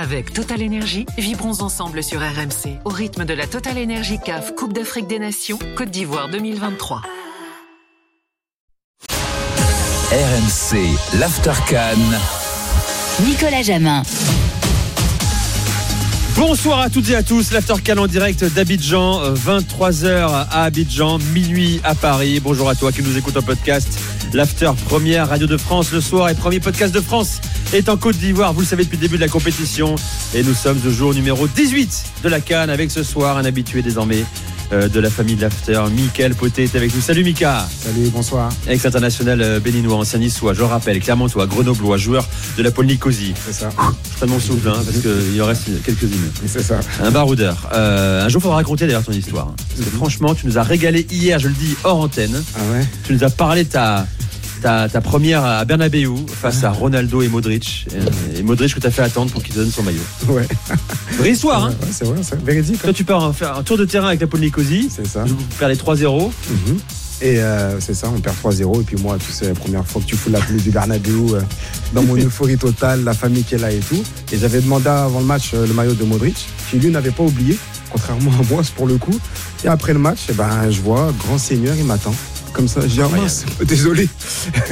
Avec Total Énergie, vibrons ensemble sur RMC au rythme de la Total Énergie CAF Coupe d'Afrique des Nations Côte d'Ivoire 2023. RMC, l'Aftercan. Nicolas Jamin. Bonsoir à toutes et à tous, l'Aftercan en direct d'Abidjan, 23h à Abidjan, minuit à Paris. Bonjour à toi qui nous écoute en podcast. L'After, première radio de France le soir et premier podcast de France est en Côte d'Ivoire. Vous le savez depuis le début de la compétition. Et nous sommes au jour numéro 18 de la Cannes avec ce soir un habitué désormais de la famille de l'After. Michael Poté est avec nous. Salut Mika. Salut, bonsoir. Ex-international euh, béninois, ancien niçois, je le rappelle, Clermontois, Grenoblois, joueur de la Pôle Nicosie. C'est ça. Je prends mon souffle hein, parce qu'il en reste quelques-unes. C'est ça. Un baroudeur. Euh, un jour, il faudra raconter d'ailleurs ton histoire. Parce que franchement, tu nous as régalé hier, je le dis, hors antenne. Ah ouais? Tu nous as parlé de ta, ta, ta première à Bernabeu face à Ronaldo et Modric. Et, et Modric que tu as fait attendre pour qu'il te donne son maillot. Ouais. Vraie histoire, hein Ouais, c'est vrai, c'est véridique. Toi, tu pars faire un tour de terrain avec la Pôle Nicosie. C'est ça. Vous perdez 3-0. Mhm. Et euh, c'est ça, on perd 3-0. Et puis moi, tu sais, la première fois que tu fous la pelouse du Bernabeu, euh, dans mon euphorie totale, la famille qui est là et tout. Et j'avais demandé avant le match euh, le maillot de Modric, qui lui n'avait pas oublié, contrairement à moi, c'est pour le coup. Et après le match, eh ben, je vois, grand seigneur, il m'attend. Comme ça, dis, ah mince, désolé.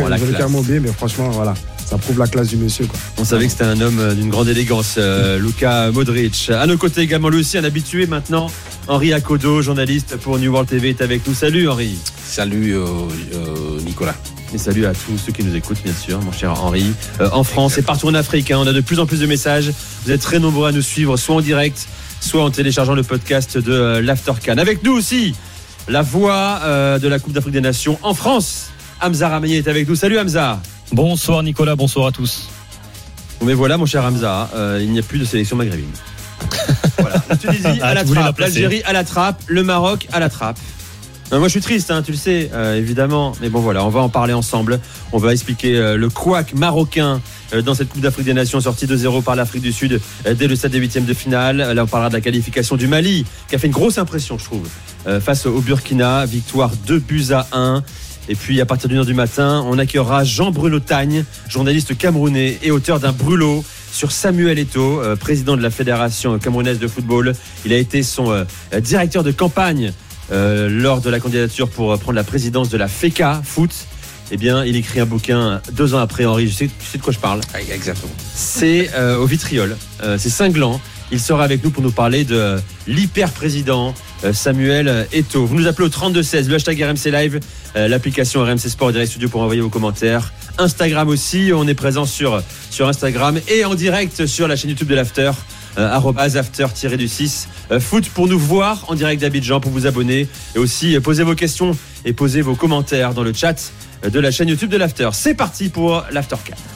Oh, la J'avais carrément oublié, mais franchement, voilà, ça prouve la classe du monsieur. Quoi. On savait que c'était un homme euh, d'une grande élégance, euh, Luka Modric. À nos côtés également, lui aussi, un habitué maintenant. Henri Akodo, journaliste pour New World TV, est avec nous. Salut Henri. Salut euh, euh, Nicolas. Et salut à tous ceux qui nous écoutent, bien sûr, mon cher Henri. Euh, en France et partout en Afrique, hein, on a de plus en plus de messages. Vous êtes très nombreux à nous suivre, soit en direct, soit en téléchargeant le podcast de euh, l'Aftercan. Avec nous aussi, la voix euh, de la Coupe d'Afrique des Nations en France. Hamza Ramani est avec nous. Salut Hamza. Bonsoir Nicolas, bonsoir à tous. Bon, mais voilà, mon cher Hamza, euh, il n'y a plus de sélection maghrébine. voilà. La Tunisie à Ah, la trappe, l'Algérie à la trappe, le Maroc à la trappe. Euh, moi, je suis triste, hein, tu le sais, euh, évidemment. Mais bon, voilà, on va en parler ensemble. On va expliquer euh, le couac marocain euh, dans cette Coupe d'Afrique des Nations sortie 2-0 par l'Afrique du Sud dès le stade des huitièmes de finale. Là, on parlera de la qualification du Mali, qui a fait une grosse impression, je trouve, face au Burkina. Victoire 2 buts à 1. Et puis, à partir d'une heure du matin, on accueillera Jean-Bruno Tagne, journaliste camerounais et auteur d'un brûlot sur Samuel Eto'o, euh, président de la Fédération camerounaise de football. Il a été son euh, directeur de campagne euh, lors de la candidature pour euh, prendre la présidence de la FECA Foot. Eh bien, il écrit un bouquin deux ans après, Henri. Sais, tu sais de quoi je parle. Exactement. C'est euh, au vitriol. Euh, c'est cinglant. Il sera avec nous pour nous parler de l'hyper-président euh, Samuel Eto'o. Vous nous appelez au 3216, le hashtag RMC Live, euh, l'application RMC Sport Direct Studio pour envoyer vos commentaires. Instagram aussi, on est présent sur, sur Instagram et en direct sur la chaîne YouTube de l'After. Euh, arrobase after-du-6 euh, foot pour nous voir en direct d'Abidjan pour vous abonner et aussi poser vos questions et poser vos commentaires dans le chat de la chaîne YouTube de l'After. C'est parti pour l'After 4.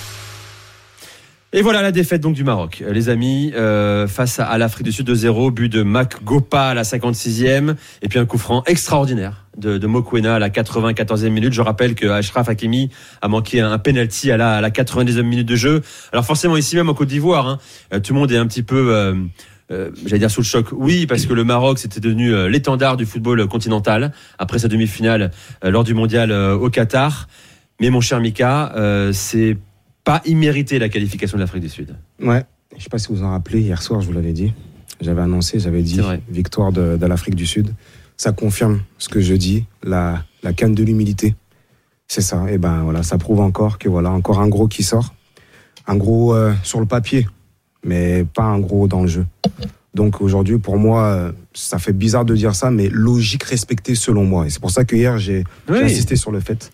Et voilà la défaite donc du Maroc, Euh, les amis, euh, face à, l'Afrique du Sud de 0, but de Mac Gopa à la 56e, et puis un coup franc extraordinaire de, de Mokwena à la 94e minute. Je rappelle que Ashraf Hakimi a manqué un, penalty à la, à la 90e minute de jeu. Alors forcément ici même en Côte d'Ivoire, hein, euh, tout le monde est un petit peu... euh, euh, j'allais dire sous le choc, oui, parce que le Maroc c'était devenu l'étendard du football continental après sa demi-finale lors du mondial au Qatar. Mais mon cher Mika, c'est pas immérité la qualification de l'Afrique du Sud. Ouais, je sais pas si vous vous en rappelez, hier soir, je vous l'avais dit. J'avais annoncé, j'avais dit victoire de, de l'Afrique du Sud. Ça confirme ce que je dis, la, la canne de l'humilité. C'est ça. Et ben voilà, ça prouve encore que voilà, encore un gros qui sort. Un gros euh, sur le papier, mais pas un gros dans le jeu. Donc aujourd'hui, pour moi, euh, ça fait bizarre de dire ça, mais logique respectée selon moi. Et c'est pour ça que hier, j'ai j'ai Oui. insisté sur le fait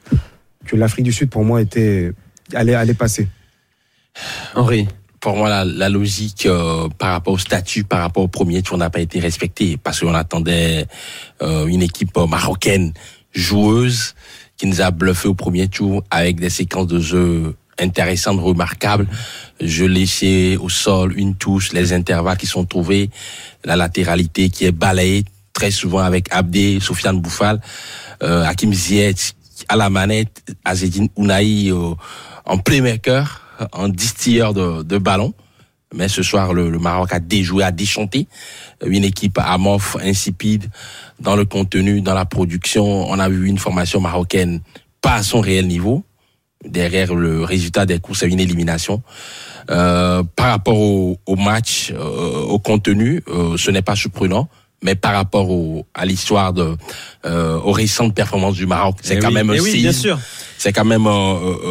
que l'Afrique du Sud, pour moi, était allait, allait passer. Henri. Pour moi, la, logique euh, par rapport au statut, par rapport au premier tour n'a pas été respectée parce qu'on attendait euh, une équipe euh, marocaine joueuse qui nous a bluffé au premier tour avec des séquences de jeu intéressantes, remarquables. Je laissais au sol une touche, les intervalles qui sont trouvés, la latéralité qui est balayée très souvent avec Abdé, Sofiane Bouffal, euh, Hakim Ziyech à la manette, Azedine Ounaï en playmaker, en distilleur de, de ballon. Mais ce soir, le, Maroc a déjoué, a déchanté une équipe amorphe, insipide dans le contenu, dans la production. On a vu une formation marocaine pas à son réel niveau. Derrière le résultat des courses, c'est une élimination. Euh, par rapport au, au match, euh, au contenu, euh, ce n'est pas surprenant. Mais par rapport au, à l'histoire de, euh, aux récentes performances du Maroc, c'est Eh quand oui, même un eh oui, bien séisme. sûr. c'est quand même euh,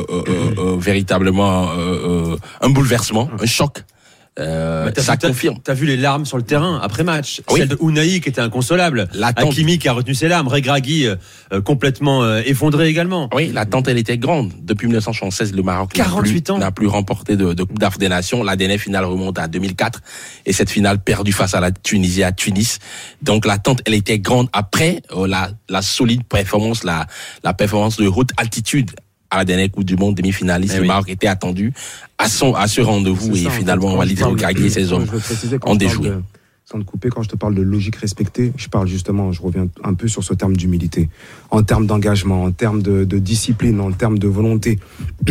euh, véritablement euh, euh, un bouleversement, un choc. Euh, t'as ça vu- confirme. T'as vu les larmes sur le terrain après match. Oui. Celle de Unai qui était inconsolable. Hakimi qui a retenu ses larmes. Regragui euh, euh, complètement euh, effondré également. Oui, l'attente elle était grande. Depuis 1976, le Maroc n'a 48 plus, ans. n'a plus remporté de, de Coupe d'Afrique des Nations. La dernière finale remonte à 2004 et cette finale perdue face à la Tunisie à Tunis. Donc l'attente elle était grande après euh, la, la solide performance, la, la performance de haute altitude à la dernière Coupe du Monde demi-finaliste. Eh le. Maroc était attendu à son à ce rendez-vous et ça, en finalement parle- Regragui et ses hommes parle déjoué. de- Sans te couper, quand je te parle de logique respectée, je parle justement, je reviens un peu sur ce terme d'humilité. En termes d'engagement, en termes de, de discipline, en termes de volonté,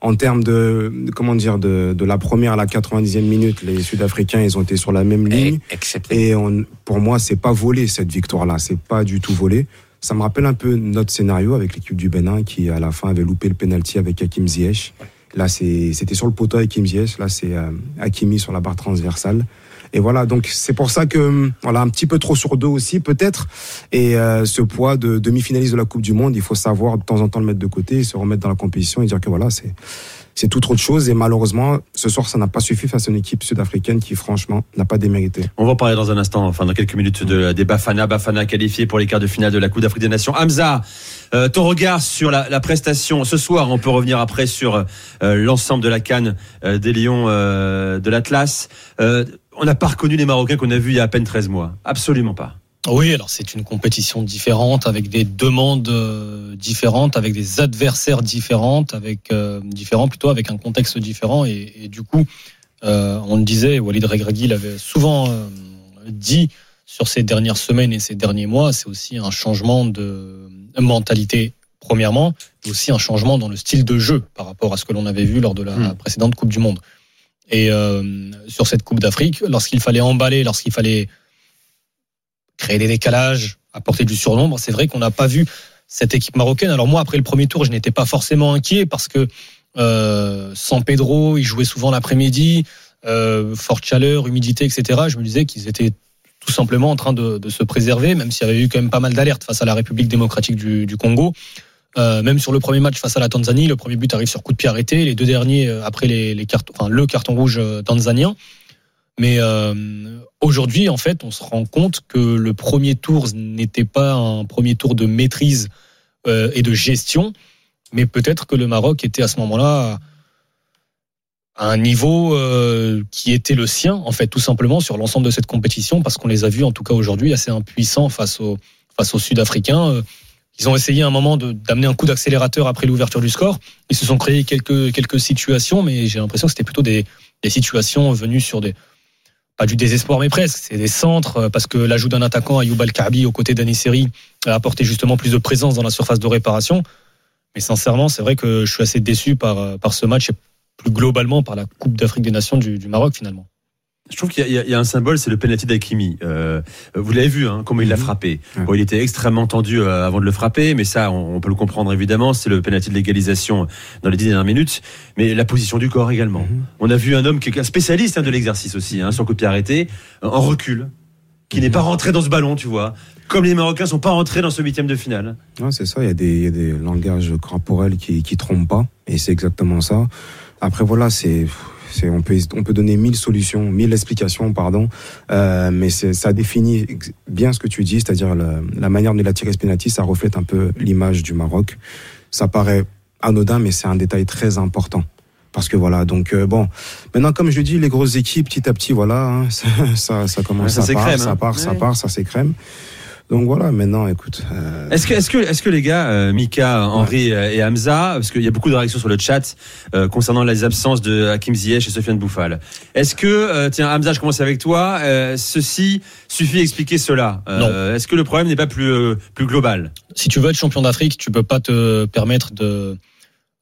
en termes de, comment dire, de, de la première à la 90e minute, les Sud-Africains, ils ont été sur la même ligne. Et- excepté Et on, pour moi, c'est pas volé cette victoire-là. C'est pas du tout volé. Ça me rappelle un peu notre scénario avec l'équipe du Bénin qui, à la fin, avait loupé le penalty avec Hakim Ziyech. Là, c'était sur le poteau Hakim Ziyech. Là, c'est euh, Hakimi sur la barre transversale. Et voilà, donc c'est pour ça que hum, voilà un petit peu trop sur deux aussi peut-être. Et euh, ce poids de demi-finaliste de la Coupe du Monde, il faut savoir de temps en temps le mettre de côté, se remettre dans la compétition et dire que voilà c'est c'est tout autre chose. Et malheureusement, ce soir, ça n'a pas suffi face à une équipe sud-africaine qui, franchement, n'a pas démérité. On va parler dans un instant, enfin dans quelques minutes, de, des Bafana. Bafana qualifié pour les quarts de finale de la Coupe d'Afrique des Nations. Hamza, euh, ton regard sur la, la prestation ce soir. On peut revenir après sur euh, l'ensemble de la canne euh, des Lions euh, de l'Atlas. Euh, on n'a pas reconnu les Marocains qu'on a vus il y a à peine 13 mois. Absolument pas. Oui, alors c'est une compétition différente, avec des demandes euh, différentes, avec des adversaires différentes, avec euh, différents plutôt, avec un contexte différent. Et, et du coup, euh, on le disait, Walid Regragui l'avait souvent euh, dit sur ces dernières semaines et ces derniers mois, c'est aussi un changement de mentalité. Premièrement, mais aussi un changement dans le style de jeu par rapport à ce que l'on avait vu lors de la Hmm. précédente Coupe du Monde. Et euh, sur cette Coupe d'Afrique, lorsqu'il fallait emballer, lorsqu'il fallait créer des décalages, apporter du surnombre. C'est vrai qu'on n'a pas vu cette équipe marocaine. Alors moi, après le premier tour, je n'étais pas forcément inquiet parce que euh, sans Pedro, ils jouaient souvent l'après-midi, euh, forte chaleur, humidité, etc. Je me disais qu'ils étaient tout simplement en train de, se préserver, même s'il y avait eu quand même pas mal d'alertes face à la République démocratique du, Congo. Euh, même sur le premier match face à la Tanzanie, le premier but arrive sur coup de pied arrêté, les deux derniers euh, après les, les cartons, enfin le carton rouge tanzanien. Mais euh, aujourd'hui, en fait, on se rend compte que le premier tour n'était pas un premier tour de maîtrise euh, et de gestion, mais peut-être que le Maroc était à ce moment-là à un niveau euh, qui était le sien, en fait, tout simplement sur l'ensemble de cette compétition, parce qu'on les a vus, en tout cas aujourd'hui, assez impuissants face aux, face aux Sud-Africains. Euh, Ils ont essayé à un moment d'amener un coup d'accélérateur après l'ouverture du score. Ils se sont créés quelques, quelques situations, mais j'ai l'impression que c'était plutôt des, des situations venues sur des, pas du désespoir, mais presque. C'est des centres, euh, parce que l'ajout d'un attaquant, Ayoub Al-Kabi, aux côtés d'Anisseri, a apporté justement plus de présence dans la surface de réparation. Mais sincèrement, c'est vrai que je suis assez déçu par, euh, par ce match et plus globalement par la Coupe d'Afrique des Nations du Maroc, finalement. Je trouve qu'il y, a- y un symbole, c'est le penalty d'Akimi. Euh, vous l'avez vu, hein, comment il l'a Mhm. frappé. Bon, il était extrêmement tendu euh, avant de le frapper, mais ça, on, on peut le comprendre évidemment. C'est le penalty de l'égalisation dans les dix dernières minutes, mais la position du corps également. Mhm. On a vu un homme qui est un spécialiste hein, de l'exercice aussi, hein, sur coup de pied arrêté, euh, en recul, qui n'est pas rentré dans ce ballon, tu vois. Comme les Marocains sont pas rentrés dans ce huitième de finale. Ouais, c'est ça, il y, a des, il y a des langages corporels qui, qui trompent pas, et c'est exactement ça. Après, voilà, c'est. C'est- On peut, on peut donner mille solutions, mille explications, pardon, euh, mais ça définit bien ce que tu dis, c'est-à-dire la, la manière dont il a tiré ce penalty, ça reflète un peu l'image du Maroc. Ça paraît anodin, mais c'est un détail très important. Parce que voilà, donc euh, bon, maintenant comme je dis, les grosses équipes, petit à petit, voilà, hein, ça, ça, ça commence, Ouais, ça ça, part, ça hein. part, ça part, ça s'écrème. Donc voilà, maintenant, écoute. euh, Est-ce que, est-ce que, est-ce que les gars, euh, Mika, Henri euh, et Hamza, parce qu'il y a beaucoup de réactions sur le chat euh, concernant les absences de Hakim Ziyech et Sofiane Bouffal. Est-ce que, euh, tiens, Hamza, je commence avec toi. euh, ceci suffit à expliquer cela Euh, Est-ce que le problème n'est pas plus euh, plus global? Si tu veux être champion d'Afrique, tu peux pas te permettre de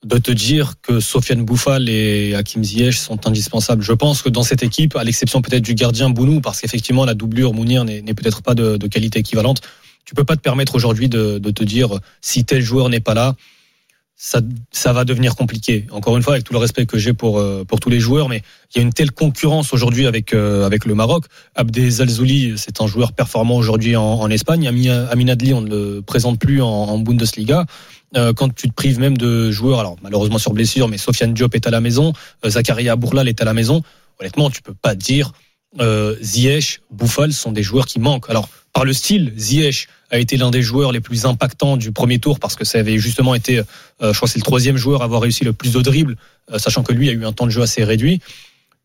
de te dire que Sofiane Bouffal et Hakim Ziyech sont indispensables. Je pense que dans cette équipe, à l'exception peut-être du gardien Bounou, parce qu'effectivement la doublure Mounir n'est peut-être pas de, qualité équivalente, tu peux pas te permettre aujourd'hui de, te dire si tel joueur n'est pas là, ça, va devenir compliqué. Encore une fois, avec tout le respect que j'ai pour, euh, pour tous les joueurs, mais il y a une telle concurrence aujourd'hui avec, euh, avec le Maroc. Abdel Zalzouli, c'est un joueur performant aujourd'hui en, Espagne. Ami, Amin Adli, on ne le présente plus en Bundesliga. Euh, quand tu te prives même de joueurs, alors malheureusement sur blessure, mais Sofiane Diop est à la maison, euh, Zakaria Bourlal est à la maison. Honnêtement, tu peux pas dire euh, Ziyech, Bouffal sont des joueurs qui manquent. Alors par le style, Ziyech a été l'un des joueurs les plus impactants du premier tour parce que ça avait justement été, euh, je crois, que c'est le troisième joueur à avoir réussi le plus de dribbles, euh, sachant que lui a eu un temps de jeu assez réduit.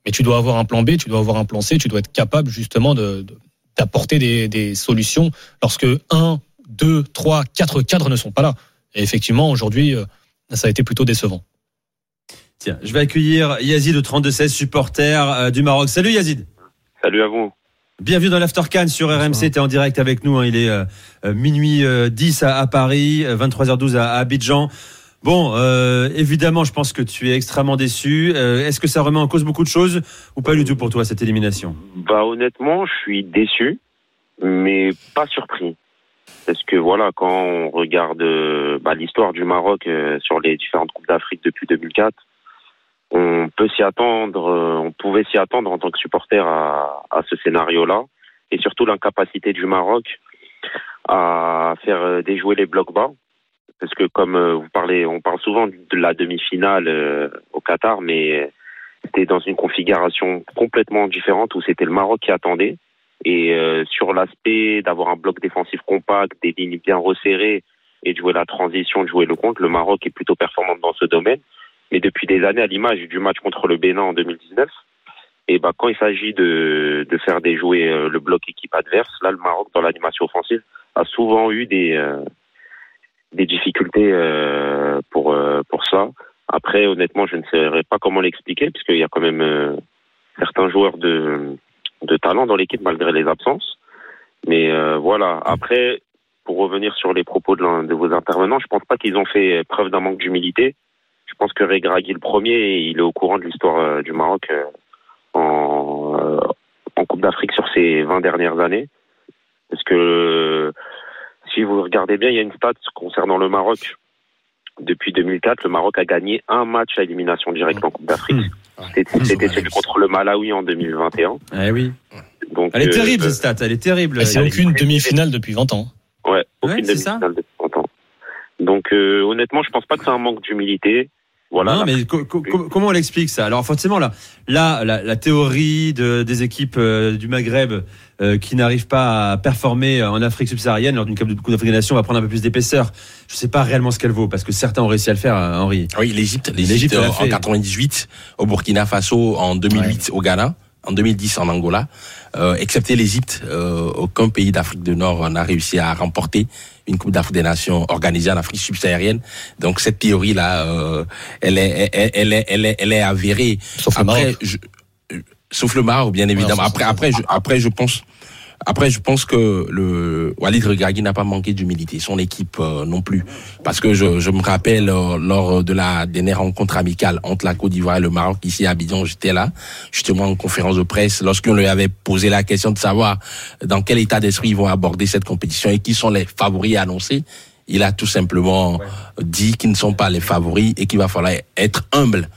Mais tu dois avoir un plan B, tu dois avoir un plan C, tu dois être capable justement de, de- d'apporter des, des solutions lorsque un, deux, trois, quatre cadres ne sont pas là. Et effectivement, aujourd'hui, euh, ça a été plutôt décevant. Tiens, je vais accueillir Yazid au 32-16, supporter euh, du Maroc. Salut Yazid. Salut à vous. Bienvenue dans l'After Cannes sur RMC. Tu es en direct avec nous. hein. Il est euh, minuit euh, 10 à, à Paris, euh, 23h12 à, à Abidjan. Bon, euh, évidemment, je pense que tu es extrêmement déçu. Euh, Est-ce que ça remet en cause beaucoup de choses ou pas du tout pour toi cette élimination? Bah honnêtement, je suis déçu, mais pas surpris. Parce que voilà, quand on regarde euh, bah, l'histoire du Maroc euh, sur les différentes coupes d'Afrique depuis 2004, on peut s'y attendre, euh, on pouvait s'y attendre en tant que supporter à, à ce scénario-là, et surtout l'incapacité du Maroc à faire déjouer les blocs bas. Parce que comme vous parlez, on parle souvent de la demi-finale au Qatar, mais c'était dans une configuration complètement différente où c'était le Maroc qui attendait. Et euh, sur l'aspect d'avoir un bloc défensif compact, des lignes bien resserrées et de jouer la transition, de jouer le compte, le Maroc est plutôt performant dans ce domaine. Mais depuis des années, à l'image du match contre le Bénin en 2019, et ben quand il s'agit de, de faire déjouer euh, le bloc équipe adverse, là le Maroc dans l'animation offensive a souvent eu des euh, des difficultés euh, pour euh, pour ça. Après, honnêtement, je ne saurais pas comment l'expliquer puisqu'il y a quand même euh, certains joueurs de de talent dans l'équipe malgré les absences. Mais euh, voilà. Après, pour revenir sur les propos de, de vos intervenants, je pense pas qu'ils ont fait preuve d'un manque d'humilité. Je pense que Regragui le premier, il est au courant de l'histoire euh, du Maroc euh, en, en Coupe d'Afrique sur ces 20 dernières années. Parce que si vous regardez bien, il y a une stat concernant le Maroc. Depuis 2004, le Maroc a gagné un match à élimination directe en Coupe d'Afrique. C'était contre le Malawi en 2021. Eh oui. Donc, Elle est euh, terrible cette stat, elle est terrible. Et c'est aucune demi-finale depuis 20 ans. Ouais, aucune Ouais, c'est ça. demi-finale depuis longtemps. Donc euh, honnêtement, je pense pas que c'est un manque d'humilité. Voilà. Non, mais co- co- co- comment on l'explique ça? Alors forcément, là, là la, la théorie de, des équipes euh, du Maghreb euh, qui n'arrivent pas à performer en Afrique subsaharienne lors d'une Coupe d'Afrique des Nations va prendre un peu plus d'épaisseur. Je sais pas réellement ce qu'elle vaut parce que certains ont réussi à le faire, euh, Henri. Oui, l'Égypte, L'Égypte euh, en 98, au Burkina Faso en 2008 au Ghana, en 2010 en Angola. Euh, excepté l'Égypte, euh, aucun pays d'Afrique du Nord n'a réussi à remporter une Coupe d'Afrique des Nations organisée en Afrique subsaharienne. Donc cette théorie-là, euh, elle, est, elle, elle est, elle est, elle est avérée. Sauf le Maroc. je, euh, sauf le Maroc, bien évidemment. après, après, je, après, je pense. Après, je pense que le Walid Regragui n'a pas manqué d'humilité, son équipe euh, non plus, parce que je, je me rappelle euh, lors de la dernière rencontre amicale entre la Côte d'Ivoire et le Maroc ici à Abidjan, j'étais là, justement en conférence de presse, lorsqu'on lui avait posé la question de savoir dans quel état d'esprit ils vont aborder cette compétition et qui sont les favoris annoncés. Il a tout simplement dit qu'ils ne sont pas les favoris et qu'il va falloir être humble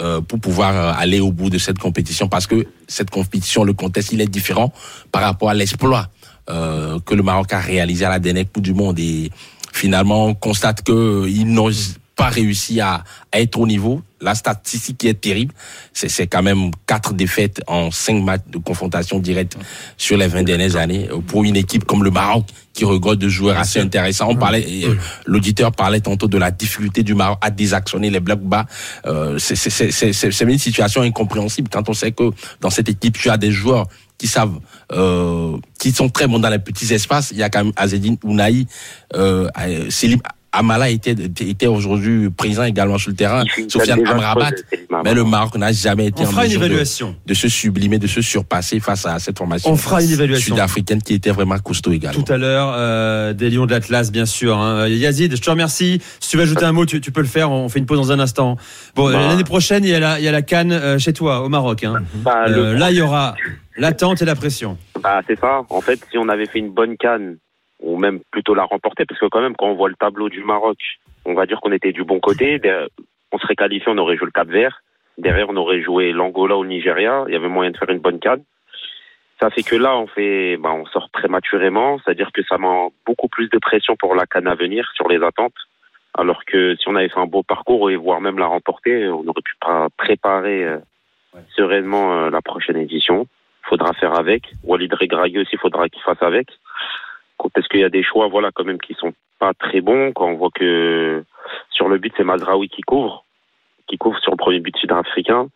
euh, pour pouvoir euh, aller au bout de cette compétition parce que cette compétition, le contexte, il est différent par rapport à l'exploit euh, que le Maroc a réalisé à la dernière Coupe du Monde. Et finalement on constate que ils n'ont pas réussi à, à être au niveau. La statistique qui est terrible, c'est c'est quand même quatre défaites en cinq matchs de confrontation directe sur les 20 dernières années euh, pour une équipe comme le Maroc qui regorge de joueurs assez intéressants. On parlait, euh, l'auditeur parlait tantôt de la difficulté du Maroc à désactionner les blocs bas. Euh, c'est- une situation incompréhensible quand on sait que dans cette équipe tu as des joueurs qui savent, euh, qui sont très bons dans les petits espaces. Il y a quand même Azedine Ounaï, euh, euh, Selim Amala était, était aujourd'hui présent également sur le terrain, une Sofiane Amrabat. Mais le Maroc n'a jamais été On en fera une mesure de, évaluation. de se sublimer, de se surpasser face à cette formation. On fera une évaluation. Sud-africaine qui était vraiment costaud également. Tout à l'heure, euh, des Lions de l'Atlas, bien sûr. hein. Yazid, je te remercie. Si tu veux ajouter un mot, tu, tu peux le faire. On fait une pause dans un instant. Bon, Bah. l'année prochaine, il y a la, il y a la Cannes euh, chez toi, au Maroc. Hein. Bah, le- Euh, là, il y aura l'attente et la pression. Bah, c'est ça. En fait, si on avait fait une bonne canne, ou même plutôt la remporter, parce que quand même, quand on voit le tableau du Maroc, on va dire qu'on était du bon côté. Derrière- On serait qualifié, on aurait joué le Cap Vert. Derrière, on aurait joué l'Angola ou le Nigeria. Il y avait moyen de faire une bonne canne. Ça fait que là, on fait, bah, on sort prématurément. C'est-à-dire que ça met beaucoup plus de pression pour la canne à venir sur les attentes. Alors que si on avait fait un beau parcours et voire même la remporter, on aurait pu pas préparer euh, sereinement euh, la prochaine édition. Faudra faire avec. Walid Regragui aussi, faudra qu'il fasse avec. Parce qu'il y a des choix, voilà, quand même, qui sont pas très bons. Quand on voit que sur le but, c'est Mazraoui qui couvre, qui couvre sur le premier but sud-africain.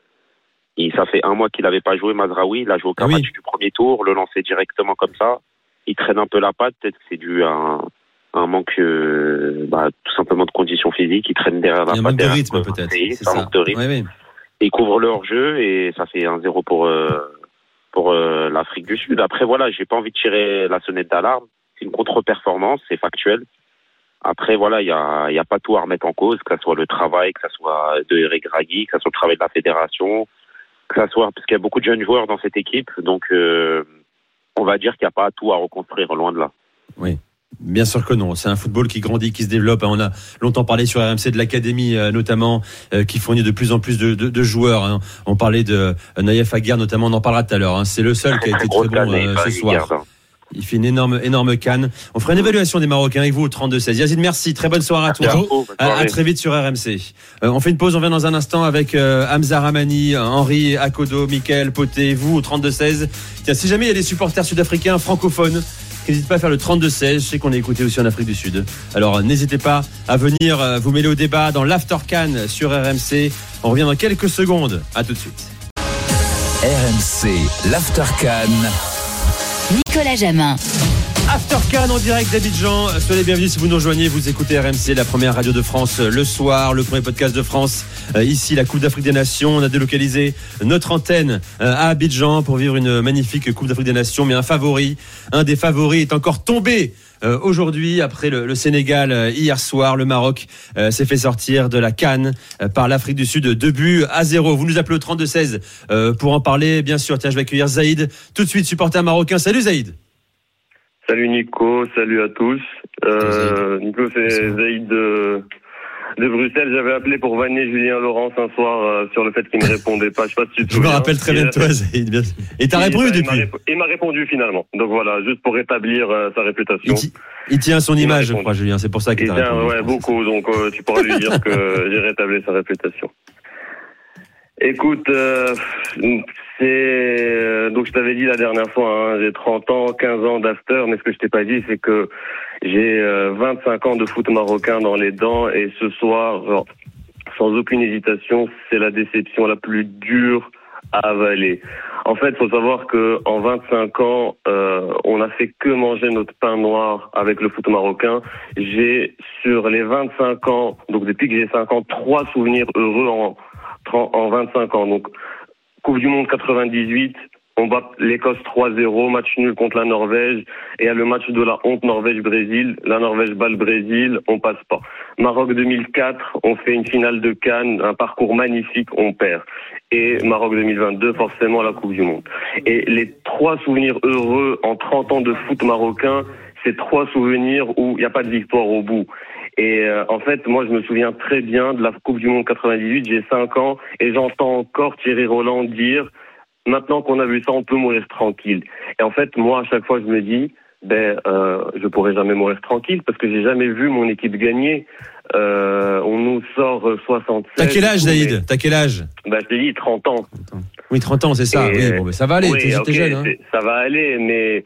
Et ça fait un mois qu'il n'avait pas joué Mazraoui. Il a joué au Ah oui. match du premier tour, le lancer directement comme ça. Il traîne un peu la patte. Peut-être que c'est dû à un, à un manque, euh, bah, tout simplement de conditions physiques. Il traîne derrière la a un patte. manque de rythme, peut-être. C'est c'est un ça. manque de rythme. Oui, oui. Il couvre le hors-jeu et ça fait un 0 pour, euh, pour euh, l'Afrique du Sud. Après, voilà, j'ai pas envie de tirer la sonnette d'alarme. C'est une contre-performance, c'est factuel. Après, voilà, il y a, il y a pas tout à remettre en cause, que ce soit le travail, que ce soit de Eric Draghi, que ce soit le travail de la fédération, que ce soit, parce qu'il y a beaucoup de jeunes joueurs dans cette équipe. Donc, euh, on va dire qu'il n'y a pas tout à reconstruire, loin de là. Bien sûr que non. C'est un football qui grandit, qui se développe. On a longtemps parlé sur RMC de l'académie, euh, notamment, euh, qui fournit de plus en plus de, de- de joueurs. hein. On parlait de Naïef Aguerre, notamment. On en parlera tout à l'heure. hein. C'est le seul qui a été très bon ce soir. Il fait une énorme, énorme canne. On fera une évaluation des Marocains avec vous au 32-16. Yazid, merci. Très bonne soirée à toi. À, très vite sur RMC. Euh, on fait une pause, on vient dans un instant avec euh, Hamza Ramani, Henri Akodo, Michael Poté, vous au 32-16. Tiens, si jamais il y a des supporters sud-africains francophones, n'hésitez pas à faire le 32-16. Je sais qu'on est écouté aussi en Afrique du Sud. Alors euh, n'hésitez pas à venir euh, vous mêler au débat dans l'After Can sur RMC. On revient dans quelques secondes. À tout de suite. RMC, l'Aftercan. Nicolas Jamin. After Can en direct d'Abidjan. Soyez les bienvenus si vous nous rejoignez. Vous écoutez RMC, la première radio de France euh, le soir, le premier podcast de France. Euh, ici, la Coupe d'Afrique des Nations. On a délocalisé notre antenne euh, à Abidjan pour vivre une magnifique Coupe d'Afrique des Nations. Mais un favori, un des favoris est encore tombé. Euh, Aujourd'hui, après le, le Sénégal euh, hier soir, le Maroc euh, s'est fait sortir de la Cannes euh, par l'Afrique du Sud, deux buts à zéro. Vous nous appelez au 32-16 euh, pour en parler, bien sûr. Tiens, je vais accueillir Zaïd, tout de suite supporter marocain. Salut Zaïd. Salut Nico, salut à tous. Euh, Nico, c'est Zaïd de, Bruxelles. J'avais appelé pour vanner Julien Laurence un soir euh, sur le fait qu'il ne répondait pas. Je sais pas si tu te Je me rappelle très bien de toi, bien sûr. Et t'as répondu il depuis. Il m'a répondu finalement. Donc voilà, juste pour rétablir euh, sa réputation. Il, ti- il tient son Il image, je crois, Julien. C'est pour ça qu'il Il t'a répondu. ouais, beaucoup. Donc euh, tu pourras lui dire que j'ai rétabli sa réputation. Écoute, euh, c'est euh, donc je t'avais dit la dernière fois, hein, j'ai 30 ans, 15 ans d'after, mais ce que je t'ai pas dit, c'est que j'ai euh, 25 ans de foot marocain dans les dents et ce soir, genre, sans aucune hésitation, c'est la déception la plus dure à avaler. En fait, faut savoir que en 25 ans, euh, on n'a fait que manger notre pain noir avec le foot marocain. J'ai sur les 25 ans, donc depuis que j'ai 5 ans, trois souvenirs heureux en en 25 ans. Donc Coupe du Monde 98, on bat l'Écosse 3-0, match nul contre la Norvège, et a le match de la honte Norvège-Brésil. La Norvège bat le Brésil, on passe pas. Maroc 2004, on fait une finale de Cannes, un parcours magnifique, on perd. Et Maroc 2022, forcément la Coupe du Monde. Et les trois souvenirs heureux en 30 ans de foot marocain, c'est trois souvenirs où il n'y a pas de victoire au bout. Et euh, en fait, moi, je me souviens très bien de la Coupe du Monde 98. J'ai 5 ans et j'entends encore Thierry Roland dire maintenant qu'on a vu ça, on peut mourir tranquille. Et en fait, moi, à chaque fois, je me dis ben, euh, je pourrai jamais mourir tranquille parce que j'ai jamais vu mon équipe gagner. Euh, on nous sort 67. T'as quel âge, Zaïd T'as quel âge? Ben, je t'ai dit 30 ans. Oui, 30 ans, c'est ça. Et, Oui, bon, ben, ça va aller. oui, T'es ok, t'es jeune. Hein. Ça va aller, mais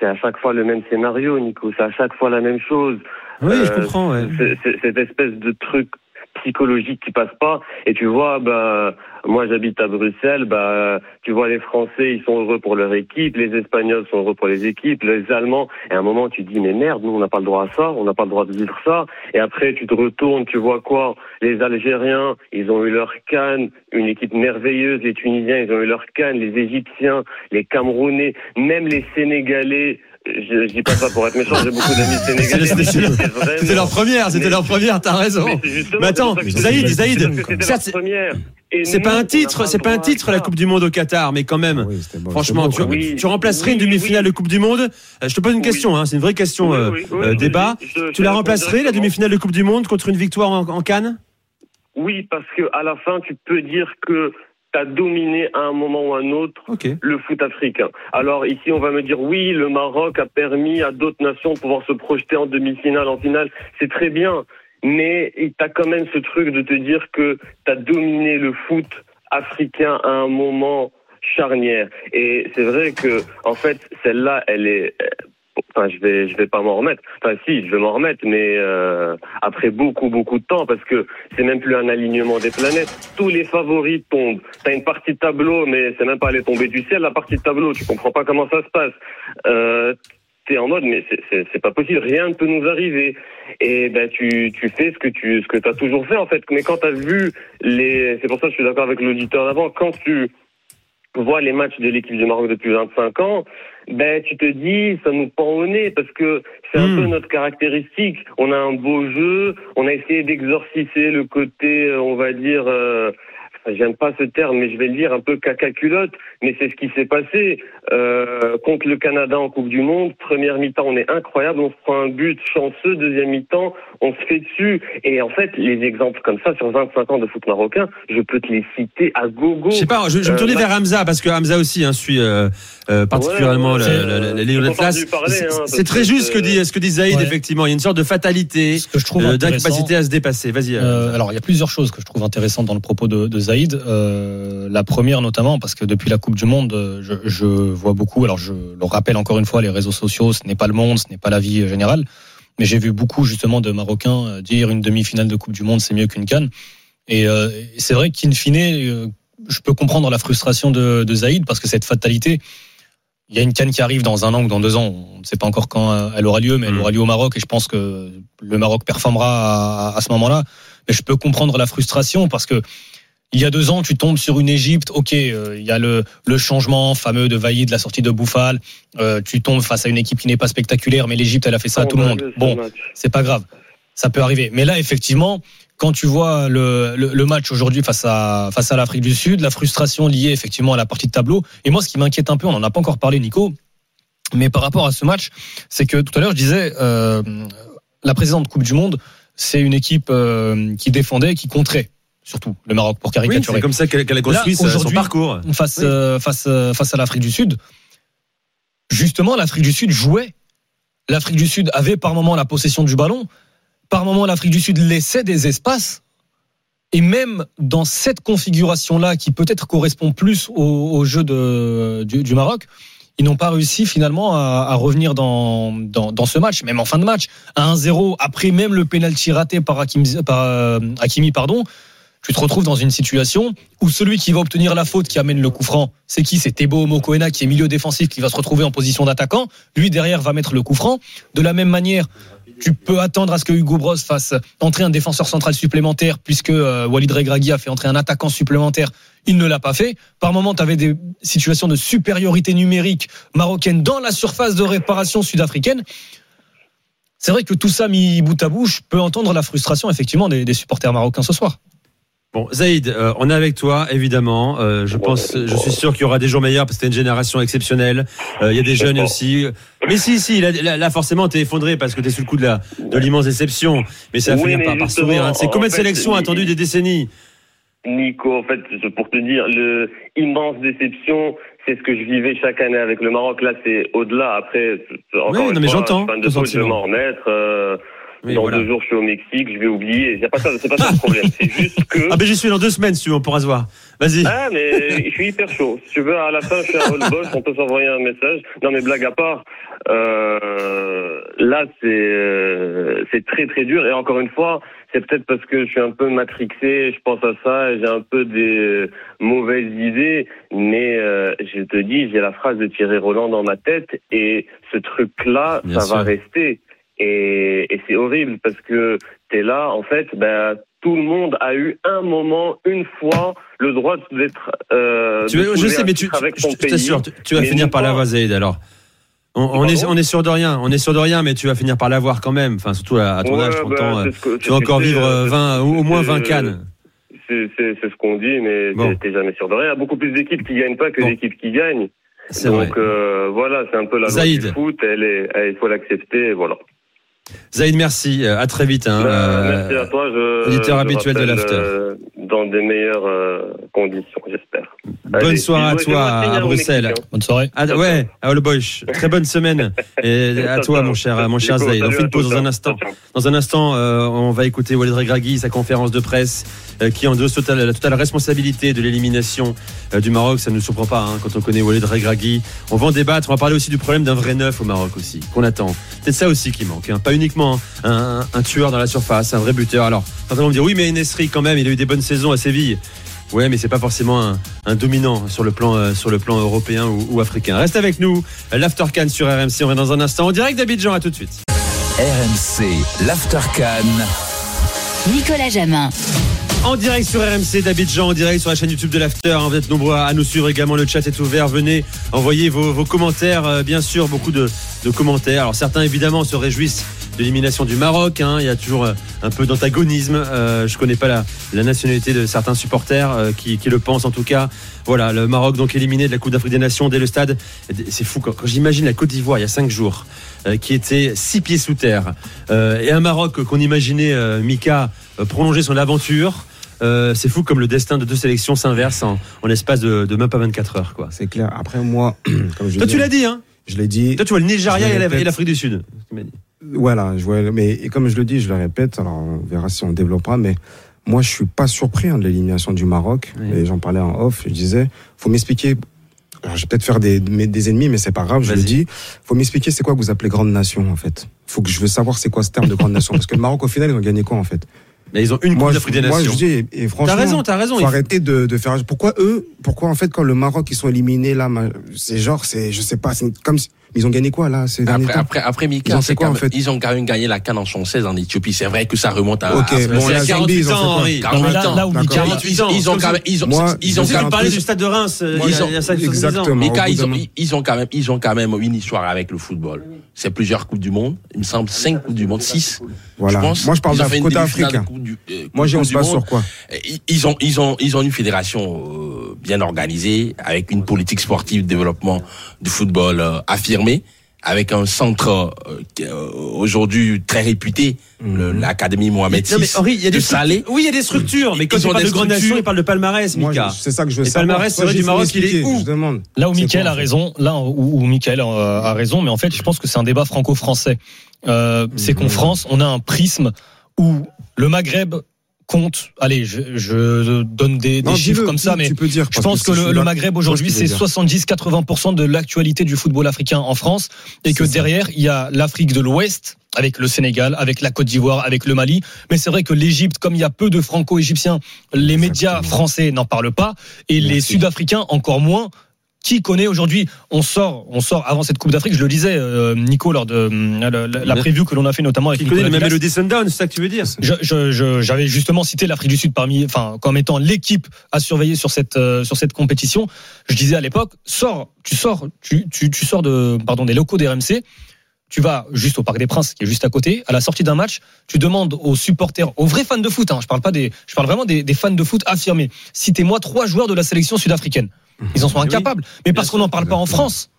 c'est à chaque fois le même scénario, Nico. C'est à chaque fois la même chose. Oui, je Euh, comprends. ouais. Cette espèce de truc psychologique qui passe pas. Et tu vois, bah, moi j'habite à Bruxelles, bah, tu vois les Français, ils sont heureux pour leur équipe, les Espagnols sont heureux pour les équipes, les Allemands. Et à un moment, tu dis, mais merde, nous on n'a pas le droit à ça, on n'a pas le droit de vivre ça. Et après, tu te retournes, tu vois quoi? Les Algériens, ils ont eu leur canne, une équipe merveilleuse. Les Tunisiens, ils ont eu leur canne. Les Égyptiens, les Camerounais, même les Sénégalais je, je dis pas ça pour être méchant, j'ai beaucoup d'amis sénégalais. C'était- leur première, c'était leur première, t'as raison. mais attends, Zaïd, Zaïd, C'est pas un titre, c'est pas un titre la. Coupe du Monde au Qatar, mais quand même. Oui, c'était bon, Franchement, tu. Oui. remplacerais une demi-finale oui. de Coupe du Monde Euh, Je te pose une Oui. question, hein, c'est une vraie question Oui, euh, oui, oui, euh, oui, débat. je- je- Tu je la remplacerais la demi-finale de Coupe du Monde contre une victoire en, en Cannes? Oui, parce que à la fin, tu peux dire que as dominé à un moment ou à un autre le foot africain. Alors ici, on va me dire oui, le Maroc a permis à d'autres nations de pouvoir se projeter en demi-finale, en finale. C'est très bien, mais tu as quand même ce truc de te dire que tu as dominé le foot africain à un moment charnière. Et c'est vrai que, en fait, celle-là, elle est. Enfin, je vais, je vais pas m'en remettre. Enfin, si, je vais m'en remettre, mais euh, après beaucoup, beaucoup de temps, parce que c'est même plus un alignement des planètes. Tous les favoris tombent. T'as une partie de tableau, mais c'est même pas aller tomber du ciel la partie de tableau. Tu comprends pas comment ça se passe. Euh, T'es en mode, mais c'est pas possible. Rien ne peut nous arriver. Et ben tu, tu fais ce que tu ce que t'as toujours fait en fait. Mais quand t'as vu les, c'est pour ça que je suis d'accord avec l'auditeur d'avant. Quand tu vois les matchs de l'équipe du Maroc depuis 25 ans, ben tu te dis ça nous pend au nez parce que c'est un Hmm. peu notre caractéristique. On a un beau jeu, on a essayé d'exorciser le côté, euh, on va dire, euh, j'aime pas ce terme, mais je vais le dire un peu caca culotte, mais c'est ce qui s'est passé euh, contre le Canada en Coupe du Monde. Première mi-temps, on est incroyable, on se prend un but chanceux. Deuxième mi-temps, on se fait dessus. Et en fait, les exemples comme ça sur 25 ans de foot marocain, je peux te les citer à gogo. Je sais pas, je, me Euh, tourner bah- vers Hamza parce que Hamza aussi hein, suit euh, euh, particulièrement Ouais, le- ouais, le- le- euh, C'est- hein, C'est très juste ce que dit, ce que dit Zaïd, Ouais. effectivement. Il y a une sorte de fatalité, Ce que je trouve euh, intéressant- d'incapacité à se dépasser. Vas-y. Euh, alors, il y a plusieurs choses que je trouve intéressantes dans le propos de, de Zaïd. Euh, la première, notamment, parce que depuis la Coupe du Monde, euh, je, je vois beaucoup. Alors, je le rappelle encore une fois, les réseaux sociaux, ce n'est pas le monde, ce n'est pas la vie euh, générale. Mais j'ai vu beaucoup justement de Marocains dire une demi-finale de Coupe du Monde, c'est mieux qu'une canne. Et euh, c'est vrai qu'in fine, euh, je peux comprendre la frustration de, de Zaïd parce que cette fatalité, il y a une canne qui arrive dans un an ou dans deux ans. On ne sait pas encore quand elle aura lieu, mais elle Mm. aura lieu au Maroc et je pense que le Maroc performera à, à ce moment-là. Mais je peux comprendre la frustration parce que il y a deux ans, tu tombes sur une Égypte. Ok, euh, il y a le, le changement fameux de Vaïd, la sortie de Bouffal. Euh, tu tombes face à une équipe qui n'est pas spectaculaire, mais l'Égypte, elle a fait ça à tout le monde. Scandaleux, ce Bon, c'est pas grave. Ça peut arriver. Mais là, effectivement, quand tu vois le, le, le match aujourd'hui face à, face à l'Afrique du Sud, la frustration liée effectivement à la partie de tableau. Et moi, ce qui m'inquiète un peu, on n'en a pas encore parlé, Nico, mais par rapport à ce match, c'est que tout à l'heure, je disais, euh, la précédente Coupe du Monde, c'est une équipe qui défendait, qui contrait, surtout le Maroc, pour Oui, caricaturer c'est comme ça qu'elle a construit Là, sa- son parcours. face, Oui. euh, face, euh, face à l'Afrique du Sud, justement, l'Afrique du Sud jouait. L'Afrique du Sud avait par moment la possession du ballon. Par moment, l'Afrique du Sud laissait des espaces. Et même dans cette configuration-là, qui peut-être correspond plus au, au jeu de, du, du Maroc, ils n'ont pas réussi finalement à, à revenir dans, dans, dans ce match, même en fin de match. À 1-0, après même le pénalty raté par, Hakim, par euh, Hakimi, pardon, tu te retrouves dans une situation où celui qui va obtenir la faute qui amène le coup franc, c'est qui? C'est Tebo Mokoena qui est milieu défensif qui va se retrouver en position d'attaquant. Lui derrière va mettre le coup franc. De la même manière, tu peux attendre à ce que Hugo Bros fasse entrer un défenseur central supplémentaire puisque euh, Walid Regragui a fait entrer un attaquant supplémentaire. Il ne l'a pas fait. Par moment, tu avais des situations de supériorité numérique marocaine dans la surface de réparation sud-africaine. C'est vrai que tout ça mis bout à bout, je peux entendre la frustration effectivement des, des supporters marocains ce soir. Bon, Zaïd, euh, on est avec toi, évidemment. Euh, je pense, je suis sûr qu'il y aura des jours meilleurs parce que t'es une génération exceptionnelle. Euh, Il y a des jeunes aussi. Mais si, si, là, là, forcément, t'es effondré parce que t'es sous le coup de la, de l'immense déception. Mais ça va Oui, finir mais par, par sourire. hein. C'est en combien de sélections attendues des décennies Nico, en fait, pour te dire, le immense déception, c'est ce que je vivais chaque année avec le Maroc. Là, c'est au-delà. Après, encore Oui, non, une mais fois, j'entends je m'en remettre. Oui, dans voilà. deux jours, je suis au Mexique, je vais oublier. C'est pas ça, c'est pas ça le problème. C'est juste que. Ah ben j'y suis dans deux semaines, si tu veux, on pourra se voir. Vas-y. Ah, mais je suis hyper chaud. Si tu veux, à la fin, je un roll boss, on peut s'envoyer un message. Non, mais blague à part, euh, là, c'est euh, c'est très très dur. Et encore une fois, c'est peut-être parce que je suis un peu matrixé, je pense à ça, et j'ai un peu des euh, mauvaises idées. Mais euh, je te dis, j'ai la phrase de Thierry Roland dans ma tête, et ce truc-là, Bien ça va rester. Et, et c'est horrible parce que t'es là, en fait, ben tout le monde a eu un moment, une fois, le droit d'être. Euh, Tu veux- je sais, mais tu, avec je tu, tu vas mais finir par pas- l'avoir, Zaïd. Alors, on, on est, on est sûr de rien, on est sûr de rien, mais tu vas finir par l'avoir quand même. Enfin, surtout à, à ton Ouais, âge, bah, 30 ans, c'est ce que- tu vas encore vivre euh, c'est- 20, au moins c'est- 20 cannes. C'est ce qu'on dit, mais Bon. t'es- jamais sûr de rien. Il y a beaucoup plus d'équipes qui gagnent pas que Bon. d'équipes qui gagnent. C'est vrai. Donc euh, voilà, c'est un peu la loi du foot. Elle est, il faut l'accepter. Voilà. Zaïd, merci. euh, À très vite. hein, Bah, euh, merci à toi. Je, auditeur je habituel de l'After. euh, dans des meilleures euh, conditions, j'espère. Bonne Allez, soirée à toi à Bruxelles. Hein. Bonne soirée. Ah, ouais, à All Boys. Très bonne semaine. Et à toi, mon cher, mon cher. On fait une pause tous, dans un hein. instant. Dans un instant, euh, on va écouter Walid Regragui, sa conférence de presse, euh, qui endosse total- la totale responsabilité de l'élimination euh, du Maroc. Ça ne nous surprend pas hein, quand on connaît Walid Regragui. On va en débattre. On va parler aussi du problème d'un vrai neuf au Maroc aussi, qu'on attend. C'est ça aussi qui manque. hein. Pas uniquement un, un tueur dans la surface, un vrai buteur. Alors, certains vont me dire oui, mais Nesri quand même, il a eu des bonnes saisons à Séville. Ouais, mais c'est pas forcément un, un dominant sur le plan euh, sur le plan européen ou, ou africain. Reste avec nous, l'After Can sur RMC. On revient dans un instant en direct d'Abidjan. À tout de suite. RMC, l'Aftercan. Nicolas Jamin. En direct sur RMC d'Abidjan, en direct sur la chaîne YouTube de l'After. hein, Vous êtes nombreux à nous suivre également. Le chat est ouvert. Venez envoyer vos, commentaires. euh, bien sûr, beaucoup de, commentaires. Alors certains évidemment se réjouissent de l'élimination du Maroc. hein. Il y a toujours euh, un peu d'antagonisme. Euh, je connais pas la, nationalité de certains supporters euh, qui, le pensent en tout cas. Voilà, le Maroc donc éliminé de la Coupe d'Afrique des Nations dès le stade. C'est fou quand, j'imagine la Côte d'Ivoire il y a cinq jours, qui était six pieds sous terre, et un Maroc qu'on imaginait Mika prolonger son aventure. Euh, c'est fou comme le destin de deux sélections s'inverse en, en l'espace de, de même pas 24 heures. Quoi. C'est clair. Après, moi, comme je Toi, tu l'as dit, hein Je l'ai dit. Toi, tu vois le Nigeria et l'Afrique du Sud. Voilà, je vois, mais et comme je le dis, je le répète, alors on verra si on développera, mais moi je suis pas surpris hein, de l'élimination du Maroc. Oui. Et j'en parlais en off, je disais, faut m'expliquer. Alors, je vais peut-être faire des, des ennemis, mais c'est pas grave, je le dis. Faut m'expliquer c'est quoi que vous appelez grande nation en fait. Faut que je veux savoir c'est quoi ce terme de grande nation, parce que le Maroc au final ils ont gagné quoi en fait? Mais ils ont une Coupe d'Afrique des moi Nations. je dis, et, et franchement, T'as raison, t'as raison. faut il faut- arrêter de, de faire. Pourquoi eux Pourquoi en fait quand le Maroc ils sont éliminés là, c'est genre, c'est, je sais pas, c'est comme si, ils ont gagné quoi là ces derniers Après, temps après, après, Mika, Ils ont fait quoi, quand en même- fait ils ont quand même gagné la canne en 76 en Éthiopie. C'est vrai que ça remonte à. Ok, à- bon, c'est la à Zambie, 48 ils ont fait ans, quoi Henri. Non, mais 48 là, ans. là où D'accord. Mika, 48 ans, ils ont quand même, ils ont, Moi, ils ont quand plus- du stade de Reims euh, Moi, il y a- ils ont- il y a ça, 70 ans. Exactement. Mika, ils ont, ils- quand même, ils ont quand même une histoire avec le football. C'est plusieurs coupes du monde. Il me semble cinq coupes du monde, six. Voilà. Je pense. Moi je parle d'un côté africain. Euh, Moi, Coupe on se base sur quoi Ils- ont, ils ont, ils ont une fédération euh, bien organisée, avec une politique sportive de développement du football euh, avec un centre euh, euh, aujourd'hui très réputé, le- l'Académie Mohamed Non, mais VI Henri, il y a des de Salé. structures. Oui, il y a des structures, mais quand Ils il ont parle de grande nation, structures. il parle de palmarès, Mika. c'est ça que je veux Et savoir. palmarès, c'est du Maroc, il est où Je demande. Là où en a raison, là où, où Mickaël a, raison, mais en fait, je pense que c'est un débat franco-français. Euh, C'est qu'en Mhm. France, on a un prisme où le Maghreb compte. Allez, je, je donne des, des Non, chiffres comme ça, mais dire. je pense que le, le Maghreb aujourd'hui, c'est tu veux 70-80% de l'actualité du football africain en France, et que ça. derrière, il y a l'Afrique de l'Ouest, avec le Sénégal, avec la Côte d'Ivoire, avec le Mali. Mais c'est vrai que l'Égypte, comme il y a peu de franco-égyptiens, les médias français n'en parlent pas, et les. Sud-Africains encore moins. Qui connaît aujourd'hui On sort, on sort avant cette Coupe d'Afrique. Je le disais, euh, Nico, lors de euh, la, la- preview que l'on a fait notamment avec Qui connaît Nicolas le même Villas. Melody Sundown, c'est ça que tu veux dire J'avais justement cité l'Afrique du Sud parmi, enfin, comme étant l'équipe à surveiller sur cette euh, sur cette compétition. Je disais à l'époque, sors, tu sors, tu, tu, tu sors de, pardon, des locaux des RMC. Tu vas juste au Parc des Princes, qui est juste à côté. À la sortie d'un match, tu demandes aux supporters, aux vrais fans de foot. Hein, je parle pas des, je parle vraiment des, des fans de foot affirmés. Citez-moi trois joueurs de la sélection sud-africaine. Ils en sont incapables. Mais parce qu'on n'en parle pas en. France.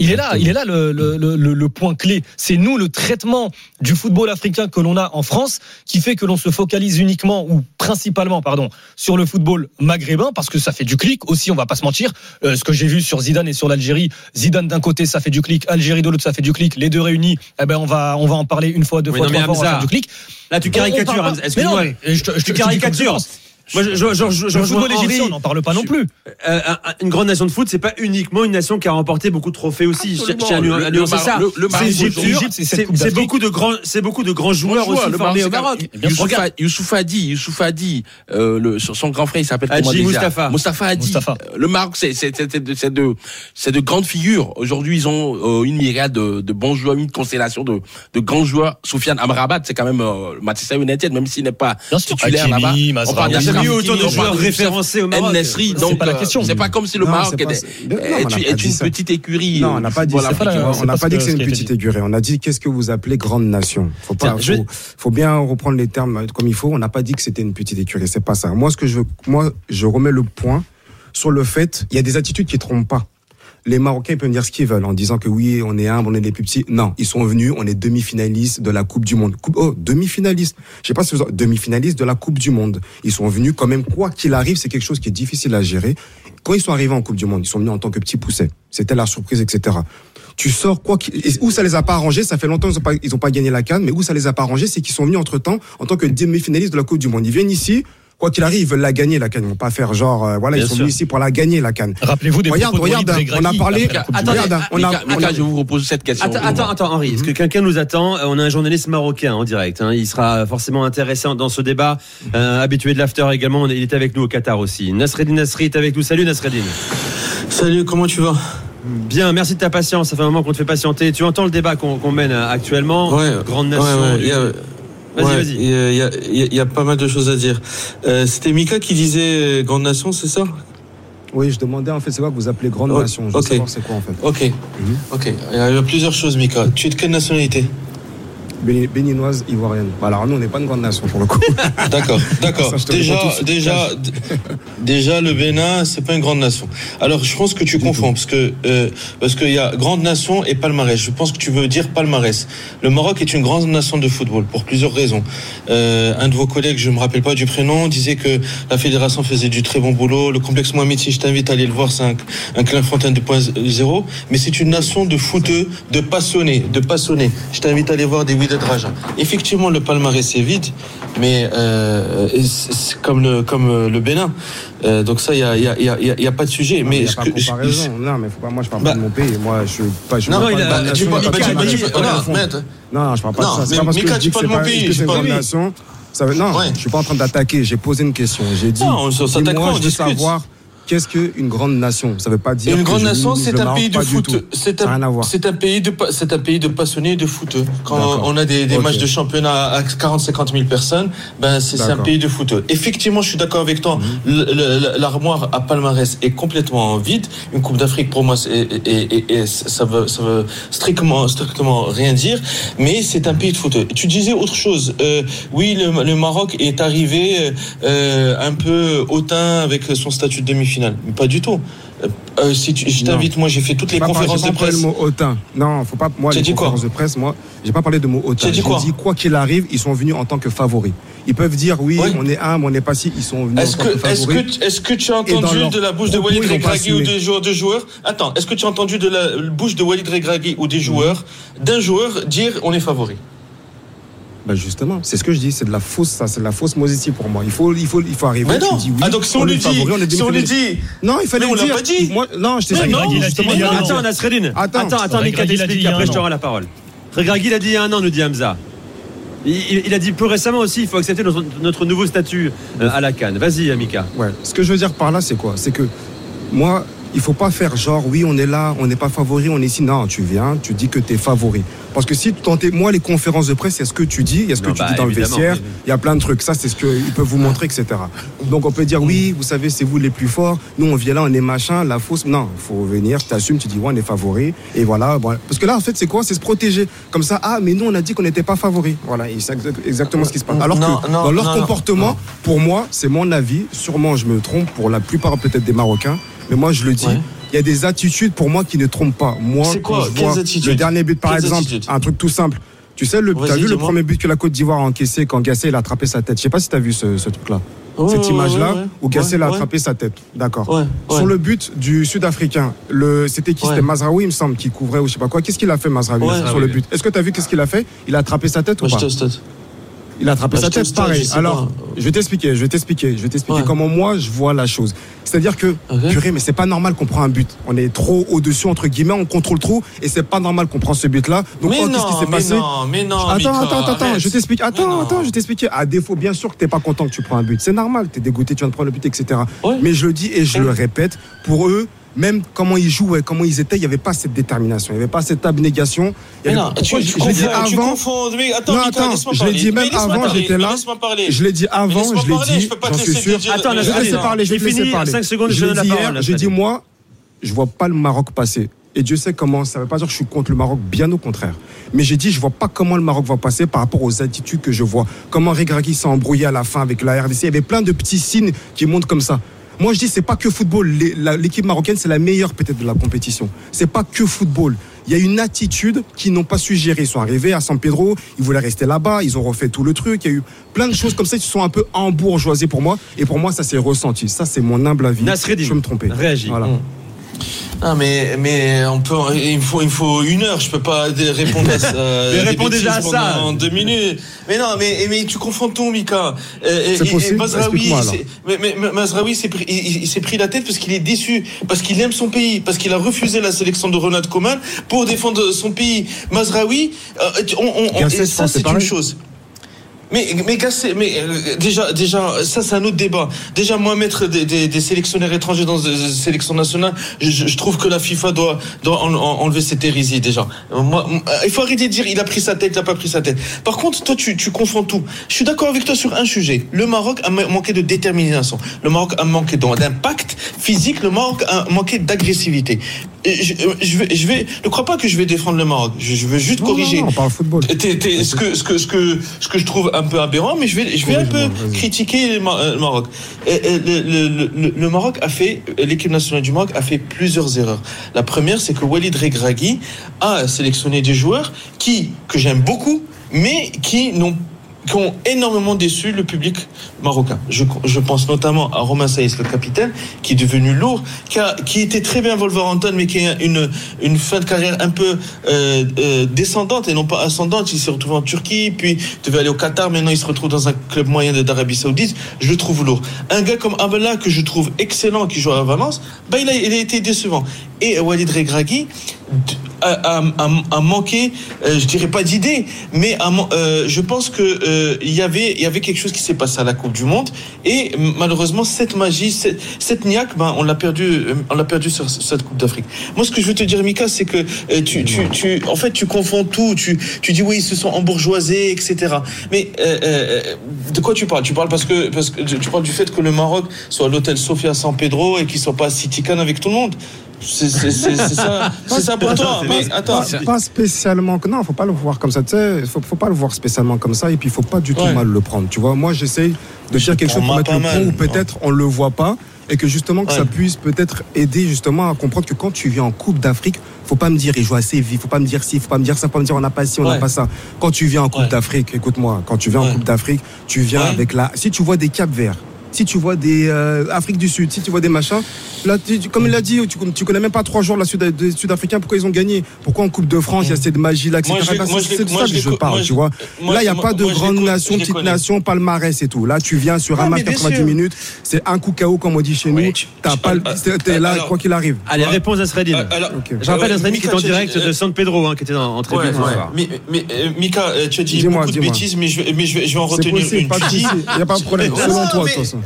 Il est là, il est là le, le, le, le- point clé. C'est nous le traitement du football africain que l'on a en France qui fait que l'on se focalise uniquement ou principalement, pardon, sur le football maghrébin parce que ça fait du clic aussi. On va pas se mentir. Euh, ce que j'ai vu sur Zidane et sur l'Algérie, Zidane d'un côté ça fait du clic, Algérie de l'autre ça fait du clic. Les deux réunis, eh ben on va on va en parler une fois, deux Oui, fois, non, trois fois, du clic. Là, tu caricatures, excuse-moi. je je Tu je je caricatures. Moi, je, je, je, je, je Le rejoins football égyptien, Henri. on n'en parle pas non plus. Euh, un- un- une grande nation de foot, c'est pas uniquement une nation qui a remporté beaucoup de trophées aussi. Tiens à nuancer ça. C'est beaucoup de grands, c'est beaucoup de grands joueurs aussi le formés au Maroc. Youssouf, Hadi, Youssouf Hadi, son grand frère, il s'appelle comment déjà? Hadi. Moustapha. Euh, Le Maroc, c'est de, c'est de grandes figures. Aujourd'hui, ils ont euh, une myriade de, de bons joueurs, une constellation de de grands joueurs. Soufiane Amrabat, c'est quand même euh, Manchester United, même s'il n'est pas titulaire là-bas. A eu autant de joueurs référencés au Maroc. Donc pas la euh, question. c'est pas comme si le Maroc est, n'a pas est dit une petite écurie. Non, on euh, n'a pas dit que- c'est ce une petite dit. écurie. On a dit qu'est-ce que vous appelez grande nation? Faut pas, faut, faut bien reprendre les termes comme il faut. On n'a pas dit que c'était une petite écurie. C'est pas ça. Moi, ce que je veux, moi, je remets le point sur le fait, il y a des attitudes qui trompent pas. Les Marocains peuvent dire ce qu'ils veulent en disant que oui, on est humble, on est les plus petits. Non, ils sont venus, on est demi-finalistes de la Coupe du Monde. Coupe, oh, demi-finalistes. Je sais pas si vous demi-finalistes de la Coupe du Monde. Ils sont venus quand même, quoi qu'il arrive, c'est quelque chose qui est difficile à gérer. Quand ils sont arrivés en Coupe du Monde, ils sont venus en tant que petits poussets. C'était la surprise, etc. Tu sors quoi et où ça les a pas arrangés, ça fait longtemps qu'ils ont pas, ont pas gagné la canne, mais où ça les a pas arrangés, c'est qu'ils sont venus entre temps en tant que demi-finalistes de la Coupe du Monde. Ils viennent ici, quoi qu'il arrive, ils veulent la gagner la canne. Ils vont pas faire genre, euh, voilà, Bien ils sont sûr. venus ici pour la gagner la canne. Rappelez-vous des Regarde, de regarde, on a parlé- Monde. Regarde, on a, on a- je vous repose cette question. Attends, attends, attends, Henri. Mhm. Est-ce que quelqu'un nous attend Euh, On a un journaliste marocain en direct. hein. Il sera forcément intéressant dans ce débat. Euh, habitué de l'after également. Il était avec nous au Qatar aussi. Nasreddin Nasri est avec nous. Salut Nasreddin. Salut, comment tu vas? Bien, merci de ta patience. Ça fait un moment qu'on te fait patienter. Tu entends le débat qu'on qu'on mène euh, actuellement? Ouais, Grande ouais, nation. ouais, du- il y a- Vas-y, ouais, vas-y. Il y, a- y y pas mal de choses à dire. Euh, C'était Mika qui disait euh, Grande Nation, c'est ça? Oui, je demandais en fait, c'est quoi que vous appelez grande Oh, nation? Je veux ok. savoir c'est quoi en fait. Ok, ok. Il y a plusieurs choses, Mika. Tu es de quelle nationalité? Béninoise, ivoirienne. Bah, alors nous, on n'est pas une grande nation pour le coup. D'accord, d'accord. Déjà, déjà, déjà, le Bénin, c'est pas une grande nation. Alors, je pense que tu confonds parce que euh, parce qu'il y a grande nation et palmarès. Je pense que tu veux dire palmarès. Le Maroc est une grande nation de football pour plusieurs raisons. Euh, un de vos collègues, je me rappelle pas du prénom, disait que la fédération faisait du très bon boulot. Le complexe Mohamed, si je t'invite à aller le voir, c'est un, un Clairefontaine 2.0. Mais c'est une nation de footeux, de passionnés, de passionnés. Je t'invite à aller voir des Raja. Effectivement, le palmarès est vide, mais euh, comme le comme euh, le Bénin. Euh, donc ça, il y a, y, a, y, a, y a pas de sujet. Non, mais ce pas. Non, mais faut pas, moi, je parle Bah- pas de mon pays. Moi, je suis pas. Je Non, parle pas de tu parles- pas de non, de je parle pas de ça. Mais Mika, je tu parles de mon pays, nation. Ça veut, non, je suis pas en train d'attaquer. J'ai posé une question. J'ai dit. Non, on s'attaque pas, on je discute. savoir. Qu'est-ce qu'une grande nation? Ça veut pas dire. Une grande nation, c'est un pays de foot. C'est un, pays de, c'est un pays de passionnés de foot. Quand on a des, des matchs de championnat à 40-50 000 personnes, ben c'est un. Mhm. pays de foot. Effectivement, je suis d'accord avec toi. Le- L'armoire à palmarès est complètement vide. Une Coupe d'Afrique pour moi, ça veut, ça veut strictement, strictement rien dire. Mais c'est un pays de foot. Tu disais autre chose. Euh, oui, le, le Maroc est arrivé euh, un peu hautain avec son statut de demi-finale. Mais Pas du tout. Euh, euh, si tu, je t'invite, moi j'ai fait toutes les J'ai pas conférences j'ai de pas parlé presse. le mot hautain. Non, faut pas. Moi, les dit quoi conférences de presse, moi, j'ai pas parlé de mot hautain. As dit J'ai quoi dit quoi qu'il arrive, ils sont venus en tant que favoris. Ils peuvent dire oui, Oui. on est humble, on n'est pas si. Ils sont venus Est-ce en tant que, que, est-ce favoris. que, est-ce que tu as entendu de la bouche de Walid Regragui ou des joueurs, des joueurs? Attends, est-ce que tu as entendu de la bouche de Walid Regragui ou des joueurs, d'un joueur dire on est favori? Bah justement, c'est ce que je dis, c'est de la fausse, ça, c'est de la fausse modestie pour moi. Il faut, il faut, il faut arriver. Mais tu non dis oui, Ah donc si on, est lui dit, favori, on est si on lui dit non, il fallait Mais on l'a pas dit. Moi, non, je t'ai dit. non, justement, dit. Attends, Nasreddin. Attends. attends, attends, Mika t'explique, après je t'aurai la parole. Regragui l'a dit il y a un an, nous dit Hamza. Il, a dit plus récemment aussi, il faut accepter notre, notre nouveau statut euh, à la Cannes. Vas-y, Mika. Ouais. Ce que je veux dire par là, c'est quoi? C'est que moi, il faut pas faire genre, oui, on est là, on n'est pas favori, on est ici. Non, tu viens, tu dis que tu es favori. Parce que si tu tentes, moi, les conférences de presse, il y a ce que tu dis, il y a ce que Non, tu bah, dis dans le vestiaire, oui. il y a plein de trucs. Ça, c'est ce qu'ils peuvent vous montrer, etc. Donc, on peut dire, oui, vous savez, c'est vous les plus forts. Nous, on vient là, on est machin, la fausse. Non, il faut venir, tu t'assumes, tu dis, ouais, on est favori. Et voilà. Bon. Parce que là, en fait, c'est quoi? C'est se protéger. Comme ça, ah, mais nous, on a dit qu'on n'était pas favori. Voilà, et c'est exa- exactement ce qui se passe. Alors Non, que non, dans leur comportement, non. pour moi, c'est mon avis. Sûrement, je me trompe pour la plupart peut-être des Marocains. Mais moi, je le dis. Ouais. Il y a des attitudes pour moi qui ne trompent pas. Moi, quoi quand je vois le dernier but, par exemple, attitudes un truc tout simple. Tu sais, le, Vas-y, t'as vu le premier but que la Côte d'Ivoire a encaissé quand Gassé il a attrapé sa tête? Je sais pas si tu as vu ce, ce truc-là. Ouais, Cette image-là ouais, ouais. où Gassé Ouais, a attrapé sa tête. D'accord. Sur le but du Sud-Africain, le, c'était qui? C'était Mazraoui, il me semble, qui couvrait ou je sais pas quoi. Qu'est-ce qu'il a fait, Mazraoui, sur le but? Est-ce que tu as vu qu'est-ce qu'il a fait? Il a attrapé sa tête ou pas? Il a attrapé sa tête, pareil. je Alors, pas. je vais t'expliquer, je vais t'expliquer, je vais t'expliquer Ouais. comment moi je vois la chose. C'est-à-dire que, Ok. purée, mais c'est pas normal qu'on prend un but. On est trop au-dessus, entre guillemets, on contrôle trop, et c'est pas normal qu'on prend ce but-là. Donc, oh, qu'est-ce qui s'est mais passé non, mais non, Attends, Mika, attends, attends, je t'explique. Attends, attends, je t'explique. À défaut, bien sûr que t'es pas content que tu prends un but. C'est normal, t'es dégoûté, tu viens de prendre le but, etc. Ouais. Mais je le dis et je Ouais. le répète, pour eux, même comment ils jouaient, comment ils étaient, il n'y avait pas cette détermination, il n'y avait pas cette abnégation. Il y Mais avait- non, tu, pourquoi tu je, dit confonds, tu avant. confonds. Mais attends, Non, je l'ai dit même avant, j'étais là. Je l'ai dit avant, je l'ai dit, je peux pas j'en te suis sûr. Attends, Je laisser non. parler, je fini, parler. cinq secondes, je donne la dit parole, j'ai dit moi, je vois pas le Maroc passer. Et Dieu sait comment, ça veut pas dire que je suis contre le Maroc, bien au contraire. Mais j'ai dit, je vois pas comment le Maroc va passer par rapport aux attitudes que je vois. Comment Regragui s'est embrouillé à la fin avec la RDC. Il y avait plein de petits signes qui montrent comme ça. Moi, je dis, c'est pas que football. L'équipe marocaine, c'est la meilleure peut-être de la compétition. C'est pas que football. Il y a une attitude qu'ils n'ont pas su gérer. Ils sont arrivés à San Pedro, ils voulaient rester là-bas, ils ont refait tout le truc. Il y a eu plein de choses comme ça qui sont un peu embourgeoisées pour moi. Et pour moi, ça s'est ressenti. Ça, c'est mon humble avis. Nasreddin, je peux me tromper. réagis. Voilà. Mm. Non, mais, mais on peut, il, me faut, il faut une heure, je peux pas répondre à ça. Mais réponds déjà à ça. deux minutes. Mais non, mais, mais tu confonds tout, Mika. C'est possible Mazraoui, Explique-moi, alors. c'est- mais, mais- mais Mazraoui s'est pris, il, s'est pris la tête parce qu'il est déçu, parce qu'il aime son pays, parce qu'il a refusé la sélection de Ronald Koeman pour défendre son pays. Mazraoui, euh, on, on, on- et ça c'est une chose. Mais, mais Gasset, mais euh, déjà, déjà, ça c'est un autre débat. Déjà, moi mettre des, des, des sélectionneurs étrangers dans des sélections nationales, je, je- trouve que la FIFA doit, doit en- en- enlever cette hérésie déjà. Euh, Moi, euh, il faut arrêter de dire il a pris sa tête, il a pas pris sa tête. Par contre, toi, tu, tu confonds tout. Je suis d'accord avec toi sur un sujet. Le Maroc a ma- manqué de détermination. Le Maroc a manqué d'impact physique. Le Maroc a manqué d'agressivité. Je, euh, je, vais, je vais, ne crois pas que je vais défendre le Maroc. Je, je veux juste Non, non, corriger. non, on parle football. T'es- t'es- ce, que, ce, que, ce, que, ce que je trouve un peu aberrant, mais je vais, je vais un peu critiquer le, euh, Maroc. Le, le- le- le Maroc a fait, l'équipe nationale du Maroc a fait plusieurs erreurs. La première, c'est que Walid Regragui a sélectionné des joueurs qui, que j'aime beaucoup, mais qui n'ont qui ont énormément déçu le public marocain. Je, pense notamment à Romain Saïs, le capitaine, qui est devenu lourd, qui, a, qui était très bien Wolverhampton, mais qui a une, une fin de carrière un peu euh, euh, descendante et non pas ascendante. Il s'est retrouvé en Turquie, puis devait aller au Qatar, maintenant il se retrouve dans un club moyen d'Arabie Saoudite. Je le trouve lourd. Un gars comme Abella, que je trouve excellent, qui joue à Valence, bah, il, a, il a été décevant. Et Walid Regragui a, manqué, euh, je dirais pas d'idées, mais euh, je pense que il y avait il y avait quelque chose qui s'est passé à la Coupe du Monde et malheureusement cette magie, cette, cette niaque, ben on l'a perdu, euh, on l'a perdu sur cette Coupe d'Afrique. Moi, ce que je veux te dire, Mika, c'est que euh, tu, tu, tu, en fait, tu confonds tout. Tu, tu dis oui, ils se sont embourgeoisés, etc. Mais euh, de quoi tu parles? Tu parles parce que parce que tu parles du fait que le Maroc soit à l'hôtel Sofia San Pedro et qu'ils soient pas à City Can avec tout le monde. C'est ça, c'est ça pour toi. Mais attends, Pas, pas spécialement. Non, faut pas le voir comme ça. Tu sais, faut, faut pas le voir spécialement comme ça. Et puis, il faut pas du tout Ouais. mal le prendre. Tu vois, moi, j'essaye de dire quelque chose pour mettre le point ou peut-être on le voit pas. Et que justement, que Ouais. ça puisse peut-être aider justement à comprendre que quand tu viens en Coupe d'Afrique, faut pas me dire il joue assez vite, faut pas me dire ci, faut pas me dire ça, faut pas me dire on n'a pas ci, on n'a Ouais. pas ça. Quand tu viens en Coupe Ouais. d'Afrique, écoute-moi, quand tu viens en. Coupe d'Afrique, tu viens avec la. Si tu vois des Cap Verts, si tu vois des euh, Afrique du Sud, si tu vois des machins, là, tu- comme il l'a dit, tu, tu connais même pas trois joueurs de la Sud, des Sud-Africains, pourquoi ils ont gagné? Pourquoi en Coupe de France, il y a cette magie là, etc. Bah, c'est de ça que je parle, tu vois? moi, là, il n'y a pas de moi, grande nation, petite connais. nation, palmarès et tout. Là, tu viens sur Ah, un match bien 90 sûr. minutes, c'est un coup KO, comme on dit chez Oui, nous. T'as pas, le- ah, t'es là, quoi qu'il arrive. Allez, réponse à Sredin. Euh, Ok. Je rappelle euh, à qui est en direct euh, de San Pedro, hein, qui était en, tribune ce soir. Mais, euh, Mika, euh, tu as dit Dis-moi, beaucoup de bêtises, mais je, vais- mais je, vais- je vais en retenir une. Il n'y a pas de problème. Selon toi, de toute façon.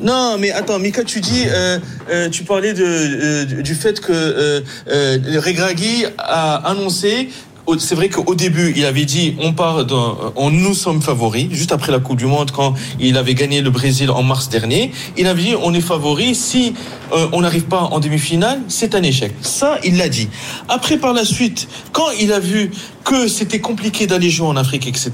Non, mais attends, Mika, tu dis, euh, euh, tu parlais euh, du fait que euh, Regragui a annoncé. C'est vrai qu'au début, il avait dit on part, dans, on, nous sommes favoris. Juste après la Coupe du Monde, quand il avait gagné le Brésil en mars dernier, il avait dit on est favoris. Si euh, on n'arrive pas en demi-finale, c'est un échec. Ça, il l'a dit. Après, par la suite, quand il a vu que c'était compliqué d'aller jouer en Afrique, etc.,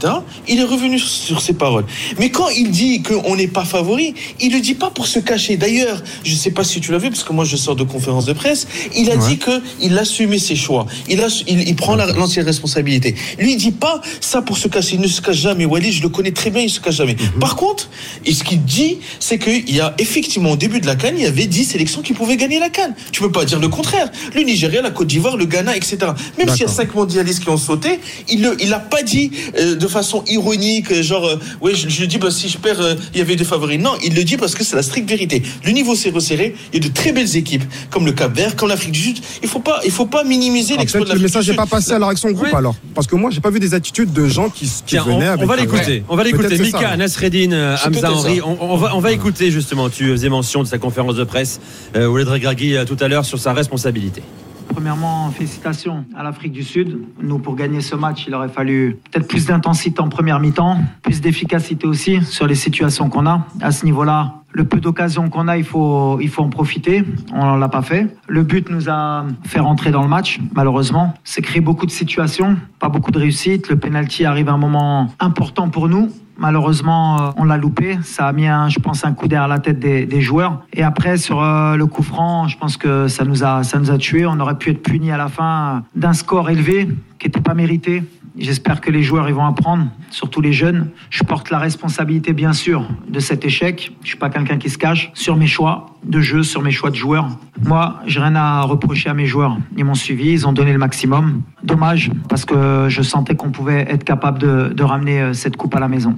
il est revenu sur ses paroles. Mais quand il dit qu'on n'est pas favori, il ne le dit pas pour se cacher. D'ailleurs, je ne sais pas si tu l'as vu, parce que moi je sors de conférence de presse, il a Ouais. dit qu'il assumait ses choix. Il, a, il, il prend la- l'entière ses responsabilités. Lui, il dit pas ça pour se cacher. Il ne se cache jamais. Wally, je le connais très bien, il se cache jamais. Mhm. Par contre, et ce qu'il dit, c'est qu'il y a effectivement au début de la Cannes, il y avait 10 sélections qui pouvaient gagner la Cannes. Tu peux pas dire le contraire. Le Nigeria, la Côte d'Ivoire, le Ghana, etc. Même s'il y a D'accord. cinq mondialistes qui ont sauté, il le, il a pas dit euh, de façon ironique, euh, genre, euh, ouais, je, le dis que si je perds, euh, il y avait des favoris. Non, il le dit parce que c'est la stricte vérité. Le niveau s'est resserré. Il y a de très belles équipes, comme le Cap Vert, comme l'Afrique du Sud. Il faut pas, il faut pas minimiser l'exploit de le message n'est pas passé à la réaction groupe alors. Parce que moi, j'ai pas vu des attitudes de gens qui, qui Tiens, on, venaient on avec. va un- l'écouter. On va l'écouter. Mika, ouais. Nasreddin, euh, Hamza Henry. On, on va, on va écouter justement. Tu faisais mention de sa conférence de presse, euh, Walid Regragui, euh, tout à l'heure sur sa responsabilité. Premièrement, félicitations à l'Afrique du Sud. Nous, pour gagner ce match, il aurait fallu peut-être plus d'intensité en première mi-temps, plus d'efficacité aussi sur les situations qu'on a. À ce niveau-là, le peu d'occasions qu'on a, il faut, en profiter. On l'a pas fait. Le but nous a fait rentrer dans le match, malheureusement. C'est créer beaucoup de situations, pas beaucoup de réussite. Le penalty arrive à un moment important pour nous. Malheureusement, euh, on l'a loupé. Ça a mis, un, je pense, un coup derrière la tête des, des joueurs. Et après, sur euh, le coup franc, je pense que ça nous a, ça nous a tués. On aurait pu être puni à la fin d'un score élevé qui n'était pas mérité. J'espère que les joueurs ils vont apprendre, surtout les jeunes. Je porte la responsabilité, bien sûr, de cet échec. Je suis pas quelqu'un qui se cache sur mes choix de jeu, sur mes choix de joueurs. Moi, j'ai rien à reprocher à mes joueurs. Ils m'ont suivi, ils ont donné le maximum. Dommage, parce que je sentais qu'on pouvait être capable de, ramener euh, cette coupe à la maison.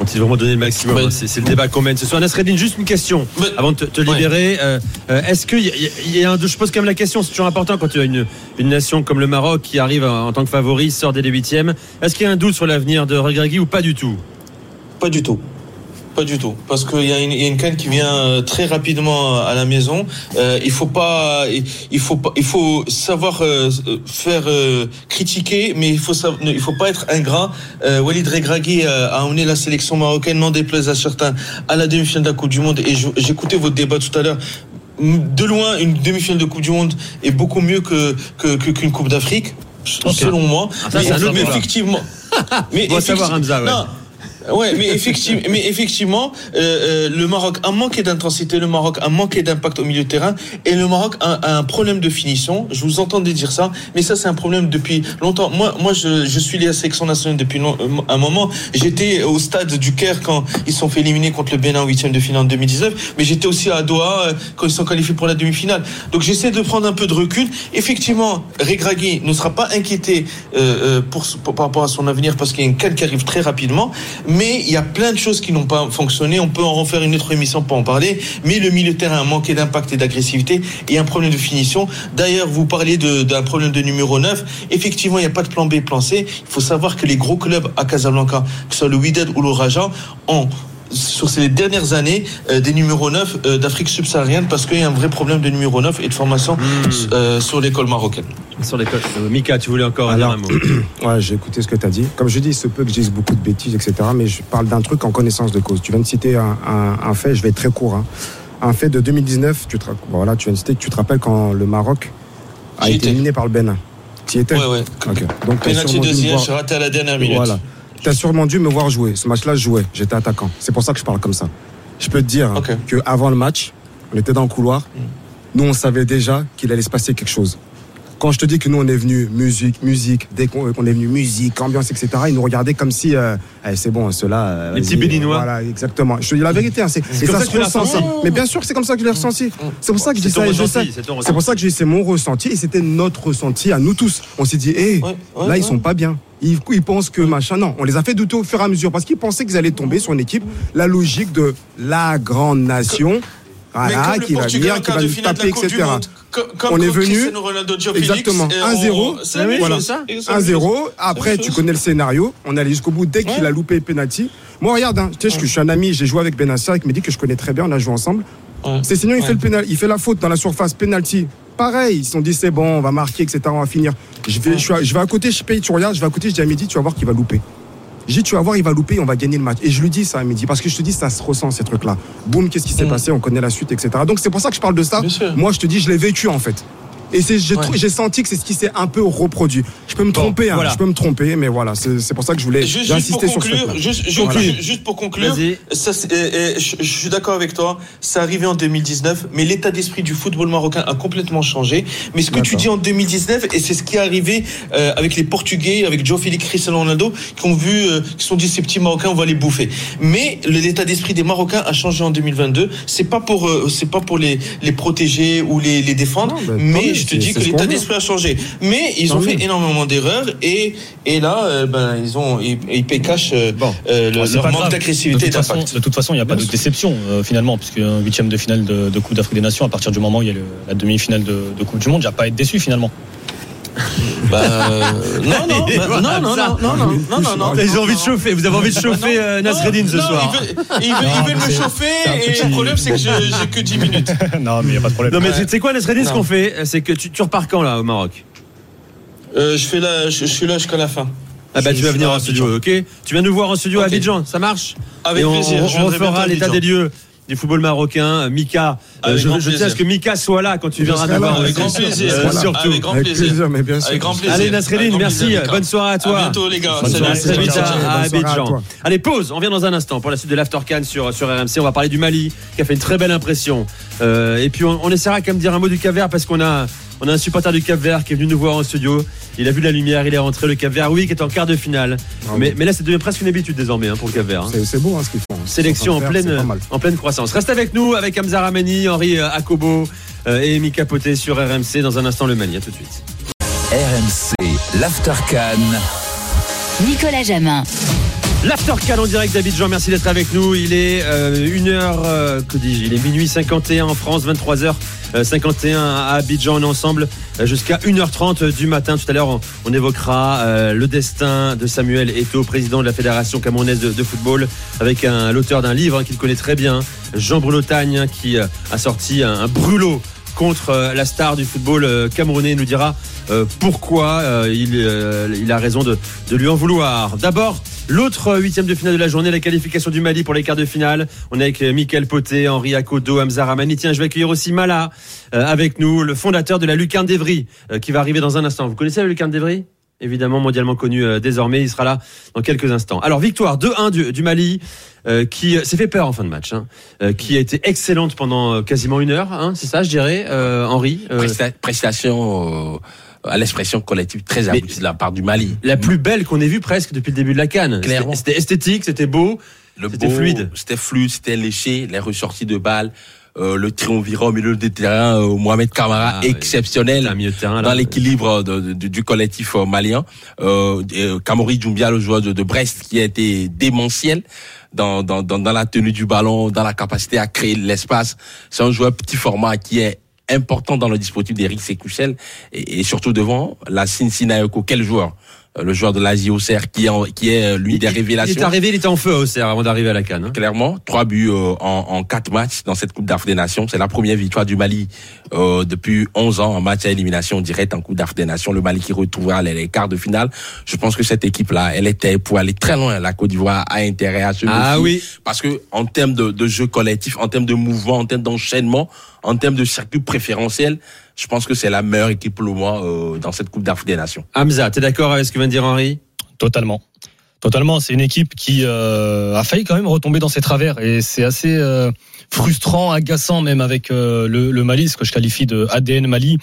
Ont-ils vraiment donné le maximum Ouais. C'est c'est le débat qu'on mène ce soir. Nasreddin, juste une question Ouais. avant de te, libérer. Euh, euh, Est-ce que y a- y a un, je pose quand même la question, c'est toujours important quand tu as une, une nation comme le Maroc qui arrive en, en tant que favori, sort dès les huitièmes. Est-ce qu'il y a un doute sur l'avenir de Regragui ou pas du tout? Pas du tout. Pas du tout, parce qu'il y, a une- il y a une canne qui vient euh, très rapidement à la maison. Euh, il faut pas, il faut pas, il faut savoir euh, euh, faire euh, critiquer, mais il faut savoir, il faut pas être ingrat. Euh, Walid Regragui euh, a emmené la sélection marocaine, n'en déplaise à certains, à la demi-finale de la Coupe du Monde. Et j'écoutais votre débat tout à l'heure. De loin, une demi-finale de Coupe du Monde est beaucoup mieux que qu'une Coupe d'Afrique, selon moi. Ah, ça, mais, mais débat. effectivement, mais va savoir, Hamza, ouais. Non, Ouais, mais effectivement, mais effectivement, euh, euh, le Maroc a manqué d'intensité, le Maroc a manqué d'impact au milieu de terrain, et le Maroc a, un problème de finition. Je vous entendais dire ça, mais ça c'est un problème depuis longtemps. Moi, moi, je, je suis lié à la sélection nationale depuis long- euh, un moment. J'étais au stade du Caire quand ils sont fait éliminer contre le Bénin en huitième de finale en 2019, mais j'étais aussi à Doha quand ils sont qualifiés pour la demi-finale. Donc j'essaie de prendre un peu de recul. Effectivement, Regragui ne sera pas inquiété par rapport à son avenir parce qu'il y a une canne qui arrive très rapidement. Il y a plein de choses qui n'ont pas fonctionné. On peut en refaire une autre émission pour en parler. Mais le milieu de terrain a manqué d'impact et d'agressivité et un problème de finition. D'ailleurs, vous parlez d'un problème de numéro 9. Effectivement, il n'y a pas de plan B, plan C. Il faut savoir que les gros clubs à Casablanca, que ce soit le Wydad ou le Raja, ont sur ces dernières années euh, des numéros 9 euh, d'Afrique subsaharienne parce qu'il y a un vrai problème de numéro 9 et de formation euh, sur l'école marocaine. Sur. Euh, Mika, tu voulais encore Alors, dire un mot Ouais, j'ai écouté ce que tu as dit. Comme je dis, il se peut que je dise beaucoup de bêtises, etc. Mais je parle d'un truc en connaissance de cause. Tu viens de citer un, un- un fait, je vais être très court. hein. Un fait de 2019, tu te, voilà, tu viens de citer, tu te rappelles quand le Maroc a été éliminé par le Bénin. Tu y étais? Ouais, ouais. Ok. Donc, t'as Penalty sûrement de dû me Ziyech, voir- raté à la dernière minute. Voilà. Tu as sûrement dû me voir jouer. Ce match-là, je jouais. J'étais attaquant. C'est pour ça que je parle comme ça. Je peux te dire hein, Ok. Mm. que avant le match, on était dans le couloir. Nous, on savait déjà qu'il allait se passer quelque chose. Quand je te dis que nous, on est venu musique, musique, dès qu'on qu'on est venu musique, ambiance, etc., ils nous regardaient comme si, euh, Eh, c'est bon, ceux-là. euh, Les petits Béninois. Voilà, exactement. Je te dis la vérité. hein, c'est- ça ça se ressent. ça. Mais bien sûr, que c'est comme ça que je l'ai ressenti. C'est pour ça que je ton ça. c'est pour ça que je dis c'est mon ressenti et c'était notre ressenti à nous tous. On s'est dit, hé, Ouais, ouais, là, ils sont pas bien. Ils, ils pensent que machin. Non, on les a fait douter au fur et à mesure parce qu'ils pensaient qu'ils allaient tomber sur une équipe. La logique de la grande nation. Voilà, qui va venir, en qui va nous taper, etc. Comme On est venu- Exactement. et 1-0. on- c'est la même Voilà. chose, ça. Et c'est la même 1-0. chose. Après, tu connais le scénario. On allait jusqu'au bout dès qu'il Ouais. a loupé penalty. Moi, regarde, hein, tu sais, je suis un ami, j'ai joué avec Benassia, qui me dit que je connais très bien, on a joué ensemble. Ouais. C'est sinon, il Ouais. fait le pénal, il fait la faute dans la surface penalty. Pareil, ils se sont dit c'est bon, on va marquer, etc. On va finir. Je vais, je, suis à, je vais à côté, je paye, tu regardes, je vais à côté, je dis à midi, tu vas voir qu'il va louper. Je dis, tu vas voir, il va louper, on va gagner le match. Et je lui dis ça à midi, parce que je te dis, ça se ressent, ces trucs-là. Boum, qu'est-ce qui s'est Mm. passé, on connaît la suite, etc. Donc c'est pour ça que je parle de ça. Moi, je te dis, je l'ai vécu, en fait. Et c'est, j'ai, Ouais. trou- j'ai senti que c'est ce qui s'est un peu reproduit. Je peux me tromper, hein, voilà. je peux me tromper, mais voilà, c'est, c'est pour ça que je voulais Juste, juste insister pour sur ce juste, juste- Voilà. juste- juste pour conclure, ça, je, je suis d'accord avec toi. C'est arrivé en 2019, mais l'état d'esprit du football marocain a complètement changé. Mais ce que tu dis en 2019, et c'est ce qui est arrivé euh, avec les Portugais, avec Joe Félix, Cristiano Ronaldo, qui ont vu, euh, qui se sont dit ces petits Marocains, on va les bouffer. Mais le- l'état d'esprit des Marocains a changé en 2022. C'est pas pour, euh, c'est pas pour les, les protéger ou les, les défendre, Non, tant mais je te dis que l'état d'esprit a changé. Mais ils ont fait énormément d'erreurs et et là, euh, ben ils ont ils, ils paient cash euh, euh, leur manque d'agressivité De toute façon, d'impact. de toute façon, il n'y a pas de déception finalement, puisque un huitième de finale de, Coupe d'Afrique des Nations, à partir du moment où il y a la demi-finale de, de Coupe du Monde, il n'y a pas à être déçu finalement. Bah, euh, non, non, bah, non, non, non, non, non, non, non, non. Ils ont envie de chauffer. Vous avez envie de chauffer euh, Nasreddin ce Non, soir. Ils veulent, ils veulent me c'est- chauffer c'est et petit- le problème c'est que j'ai que 10 minutes. non, mais il n'y a pas de problème. Non mais sais quoi Nasreddin ce Non. qu'on fait c'est que tu, tu repars quand là au Maroc? Euh, je fais là, je, je suis là jusqu'à la fin. Ah bah Je- tu vas venir à en studio, ok Tu viens nous voir en studio à Ok. Abidjan, ça marche? Avec Et on, plaisir. on, je on fera à l'état des lieux du football marocain. Mika, euh, Avec je, je tiens à ce plaisir. que Mika soit là quand tu viendras nous voir. Avec grand Euh, plaisir. Voilà. surtout. Avec grand Avec plaisir. plaisir, mais bien sûr. Avec grand plaisir. Allez Nasreddin, merci, plaisir, bonne soirée à toi. À bientôt les gars. Bonne Salut. soirée, À très vite à, Abidjan. toi. Allez, pause. On revient dans un instant pour la suite de l'Aftercan sur, sur RMC. On va parler du Mali qui a fait une très belle impression. Euh, et puis on, on essaiera quand même de dire un mot du Cap Vert parce qu'on a, on a un supporter du Cap Vert qui est venu nous voir en studio. Il a vu la lumière, il est rentré. Le Cap Vert, oui, qui est en quart de finale. Bravo. Mais, mais là, c'est devenu presque une habitude désormais hein, pour le Cap Vert. hein. C'est, c'est beau hein, ce qu'ils font. Sélection en pleine, en croissance. Reste avec nous avec Hamza Ramani, Henri euh, Akobo euh, et Mika Poté sur RMC. Dans un instant, le Mali. À tout de suite. RMC, l'Aftercan. Nicolas Jamin. L'Aftercan en direct d'Abidjan, merci d'être avec nous. Il est 1h, que dis-je, il est minuit 51 en France, 23h. 51 à Abidjan, ensemble euh, jusqu'à 1h30 du matin. Tout à l'heure, on, évoquera euh, le destin de Samuel Eto'o, président de la Fédération camerounaise de, football, avec l'auteur d'un livre hein, qu'il connaît très bien, Jean-Bruno Tagne, hein, qui euh, a sorti un, brûlot contre euh, la star du football euh, camerounais. Il nous dira euh, pourquoi euh, il, euh, a raison de lui en vouloir. D'abord, l'autre huitième de finale de la journée, la qualification du Mali pour les quarts de finale. On est avec euh, Michael Poté, Henri Akodo, Hamza Ramani. Je vais accueillir aussi Mala euh, avec nous, le fondateur de la Lucarne d'Evry, euh, qui va arriver dans un instant. Vous connaissez la Lucarne d'Evry? Évidemment, mondialement connu euh, désormais. Il sera là dans quelques instants. Alors, victoire 2-1 du, du Mali, qui s'est fait peur en fin de match, hein, qui a été excellente pendant quasiment une heure. Hein, c'est ça, je dirais, Henri Presta- prestation à l'expression collective très aboutie de la part du Mali. la plus belle qu'on ait vue presque depuis le début de la canne. Clairement. C'était esthétique, c'était beau. Le C'était fluide. C'était fluide, c'était léché, les ressorties de balles, euh, le triumvirat au milieu des terrains, euh, Mohamed Kamara Ah, exceptionnel. Milieu de terrain là. dans l'équilibre de- du collectif euh, malien. Euh, euh, Kamori Djoumbia, le joueur de, de Brest, qui a été démentiel dans, dans, dans, la tenue du ballon, dans la capacité à créer l'espace. C'est un joueur petit format qui est important dans le dispositif d'Eric Sekouchel et, surtout devant la Cincinnati. Quel joueur? Le joueur de l'Asie Auxerre qui est, en- qui est euh, l'une des Il est révélations arrivé, il était en feu au Auxerre avant d'arriver à la canne. hein. clairement. Trois buts euh, en, en quatre matchs dans cette Coupe d'Afrique des Nations. C'est la première victoire du Mali euh, depuis 11 ans en match à élimination directe en Coupe d'Afrique des Nations. Le Mali qui retrouvera les, les quarts de finale. Je pense que cette équipe-là, elle était pour aller très loin. La Côte d'Ivoire a intérêt à se Ah oui. Parce que en termes de, de jeu collectif, en termes de mouvement, en termes d'enchaînement, en termes de circuit préférentiel, je pense que c'est la meilleure équipe pour le moment euh, dans cette Coupe d'Afrique des Nations. Hamza, t'es d'accord avec ce que vient de dire Henri? Totalement. Totalement. C'est une équipe qui euh, a failli quand même retomber dans ses travers. Et c'est assez euh, frustrant, agaçant même avec euh, le, le Mali, ce que je qualifie de ADN Mali.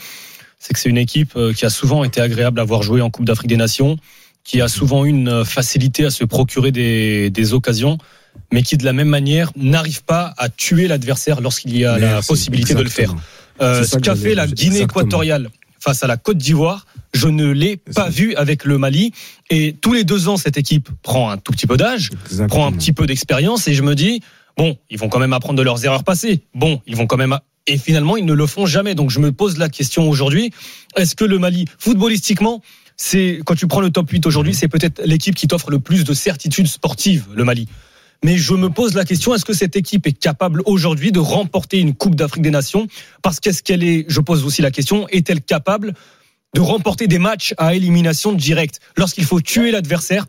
C'est que c'est une équipe euh, qui a souvent été agréable à voir jouer en Coupe d'Afrique des Nations, qui a souvent eu une euh, facilité à se procurer des, des occasions, mais qui de la même manière n'arrive pas à tuer l'adversaire lorsqu'il y a la possibilité de le faire. Euh, ce qu'a fait la Guinée exactement. équatoriale face à la Côte d'Ivoire, je ne l'ai pas vu avec le Mali. Et tous les deux ans, cette équipe prend un tout petit peu d'âge, prend un petit peu d'expérience, et je me dis, bon, ils vont quand même apprendre de leurs erreurs passées. Bon, ils vont quand même. Et finalement, ils ne le font jamais. Donc, je me pose la question aujourd'hui est-ce que le Mali, footballistiquement, c'est quand tu prends le top 8 aujourd'hui, c'est peut-être l'équipe qui t'offre le plus de certitudes sportives, le Mali? Mais je me pose la question est-ce que cette équipe est capable aujourd'hui de remporter une Coupe d'Afrique des Nations? Parce qu'est-ce qu'elle est Je pose aussi la question est-elle capable de remporter des matchs à élimination directe? Lorsqu'il faut tuer l'adversaire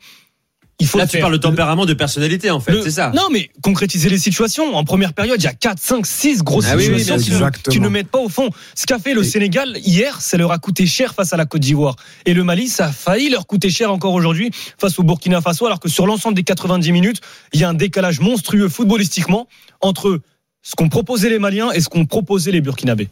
il faut Là, tu faire. parles de tempérament, de personnalité, en fait, Le- c'est ça. Non, mais concrétiser les situations. En première période, il y a 4, 5, 6 grosses Ah oui, oui, situations bien qui, ne, Exactement. qui ne mettent pas au fond. Ce qu'a fait le Et- Sénégal hier, ça leur a coûté cher face à la Côte d'Ivoire. Et le Mali, ça a failli leur coûter cher encore aujourd'hui face au Burkina Faso, alors que sur l'ensemble des 90 minutes, il y a un décalage monstrueux footballistiquement entre ce qu'ont proposé les Maliens et ce qu'ont proposé les Burkinabés.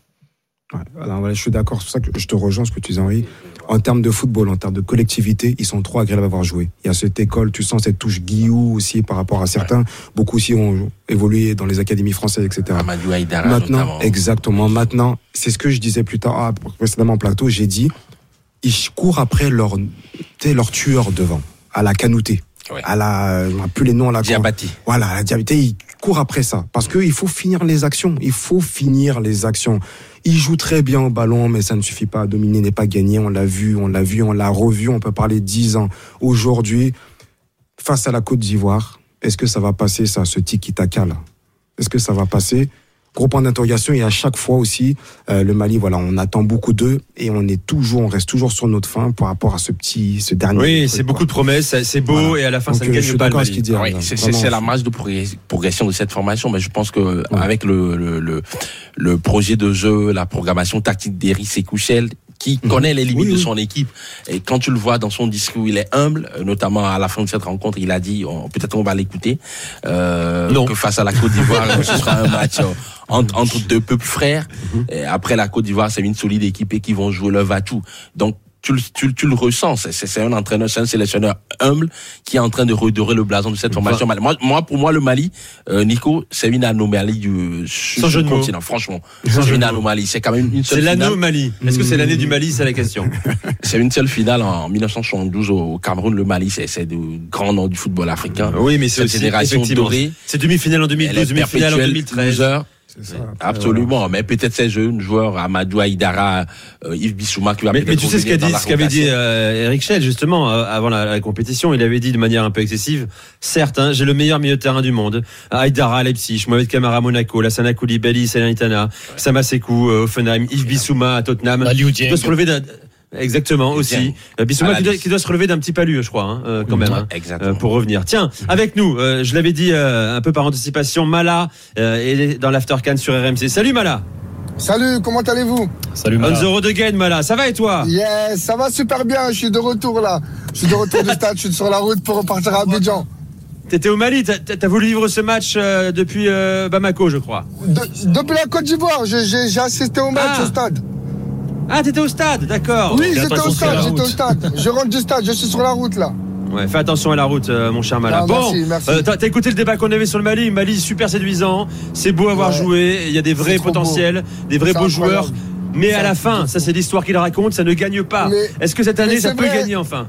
Ouais, alors, voilà, je suis d'accord, c'est pour ça que je te rejoins ce que tu dis Henri. En termes de football, en termes de collectivité, ils sont trop agréables à avoir joué. Il y a cette école, tu sens cette touche Guillou aussi par rapport à certains. Beaucoup aussi ont évolué dans les académies françaises, etc. Amadou Haïdara, Maintenant, notamment. exactement. Maintenant, c'est ce que je disais plus tard, ah, précédemment en plateau, j'ai dit, ils courent après leur, leur tueur devant, à la canoutée. Ouais. À la, on a plus les noms à la Diabaté. voilà, la diabété, il court après ça. Parce qu'il faut finir les actions. Il faut finir les actions. Il joue très bien au ballon, mais ça ne suffit pas. Dominer n'est pas gagné. On l'a vu, on l'a vu, on l'a revu. On peut parler dix ans. Aujourd'hui, face à la Côte d'Ivoire, est-ce que ça va passer, ça, ce tiki-taka là Est-ce que ça va passer? Gros point d'interrogation. Et à chaque fois aussi, euh, le Mali, voilà, on attend beaucoup d'eux et on est toujours, on reste toujours sur notre fin par rapport à ce petit, ce dernier. Oui, c'est beaucoup de promesses, c'est beau, Voilà. et à la fin, Donc, ça ne euh, je gagne suis pas le d'accord avec ce. Oui, c'est c'est- c'est la marge de progress- progression de cette formation, mais je pense que Ouais. avec le, le, le, le projet de jeu, la programmation tactique d'Eric Sekouchel, qui Mhm. connaît les limites Oui, de son équipe, et quand tu le vois dans son discours, il est humble, notamment à la fin de cette rencontre, il a dit, peut-être on va l'écouter, euh, que face à la Côte d'Ivoire, ce sera un match euh, entre, entre deux peuples frères. Mhm. Et après la Côte d'Ivoire, c'est une solide équipe et qui vont jouer leur va-tout. Donc tu, le- tu, tu le ressens, c'est- c'est c'est un entraîneur, c'est un sélectionneur humble qui est en train de redorer le blason de cette formation. Mali. Moi, moi, pour moi, le Mali, euh, Nico, c'est une anomalie du sur continent. Franchement, c'est une anomalie. C'est quand même une C'est seule finale. l'anomalie. Est-ce que c'est l'année du Mali? C'est la question. C'est une seule finale en 1972 au Cameroun. Le Mali, c'est c'est de grands noms du football africain. Oui, mais c'est aussi génération dorée. C'est demi-finale en Elle 2012, est demi-finale en perpétuelle, 2013. Ça. Après, Absolument, mais peut-être ces jeunes joueurs, Amadou Haïdara, euh, Yves Bissouma, qui va Mais, mais tu sais ce qu'a dit, ce qu'avait dit euh, Eric Schell justement euh, avant la, la compétition. Il avait dit de manière un peu excessive certes, hein, j'ai le meilleur milieu de terrain du monde. Aïdara à Leipzig, Mohamed Kamara à Monaco, Lassana Koulibaly, Salernitana, Sama Sekou, euh, Offenheim, Yves Bissouma à Tottenham. Doit se relever d'un Exactement aussi. Euh, Bissouma qui qui doit se relever d'un petit palu, je crois, hein, euh, quand même. hein. Exactement. Euh, pour revenir. Tiens, avec nous, euh, je l'avais dit euh, un peu par anticipation, Mala euh, est dans l'Aftercan sur RMC. Salut Mala Salut, comment allez-vous? Salut, On Mala. the road again, Mala. Ça va et toi? Yes, ça va super bien, je suis de retour là. Je suis de retour du stade, je suis sur la route pour repartir à Abidjan. T'étais au Mali, t'as voulu vivre ce match euh, depuis euh, Bamako, je crois. De- depuis la Côte d'Ivoire, j'ai assisté au match Ah. au stade. Ah, t'étais au stade, d'accord. Oui, j'étais au stade, j'étais au stade. Je rentre du stade, je suis sur la route là. Ouais, fais attention à la route, euh, mon cher Mala. Ah, bon, merci, merci. euh, t'as écouté le débat qu'on avait sur le Mali. Mali, super séduisant. C'est beau à avoir Ouais. joué. Il y a des vrais potentiels, des vrais beaux incroyable. joueurs. Mais à la fin, ça c'est l'histoire qu'il raconte, ça ne gagne pas. Est-ce que cette année, ça peut vrai. gagner enfin?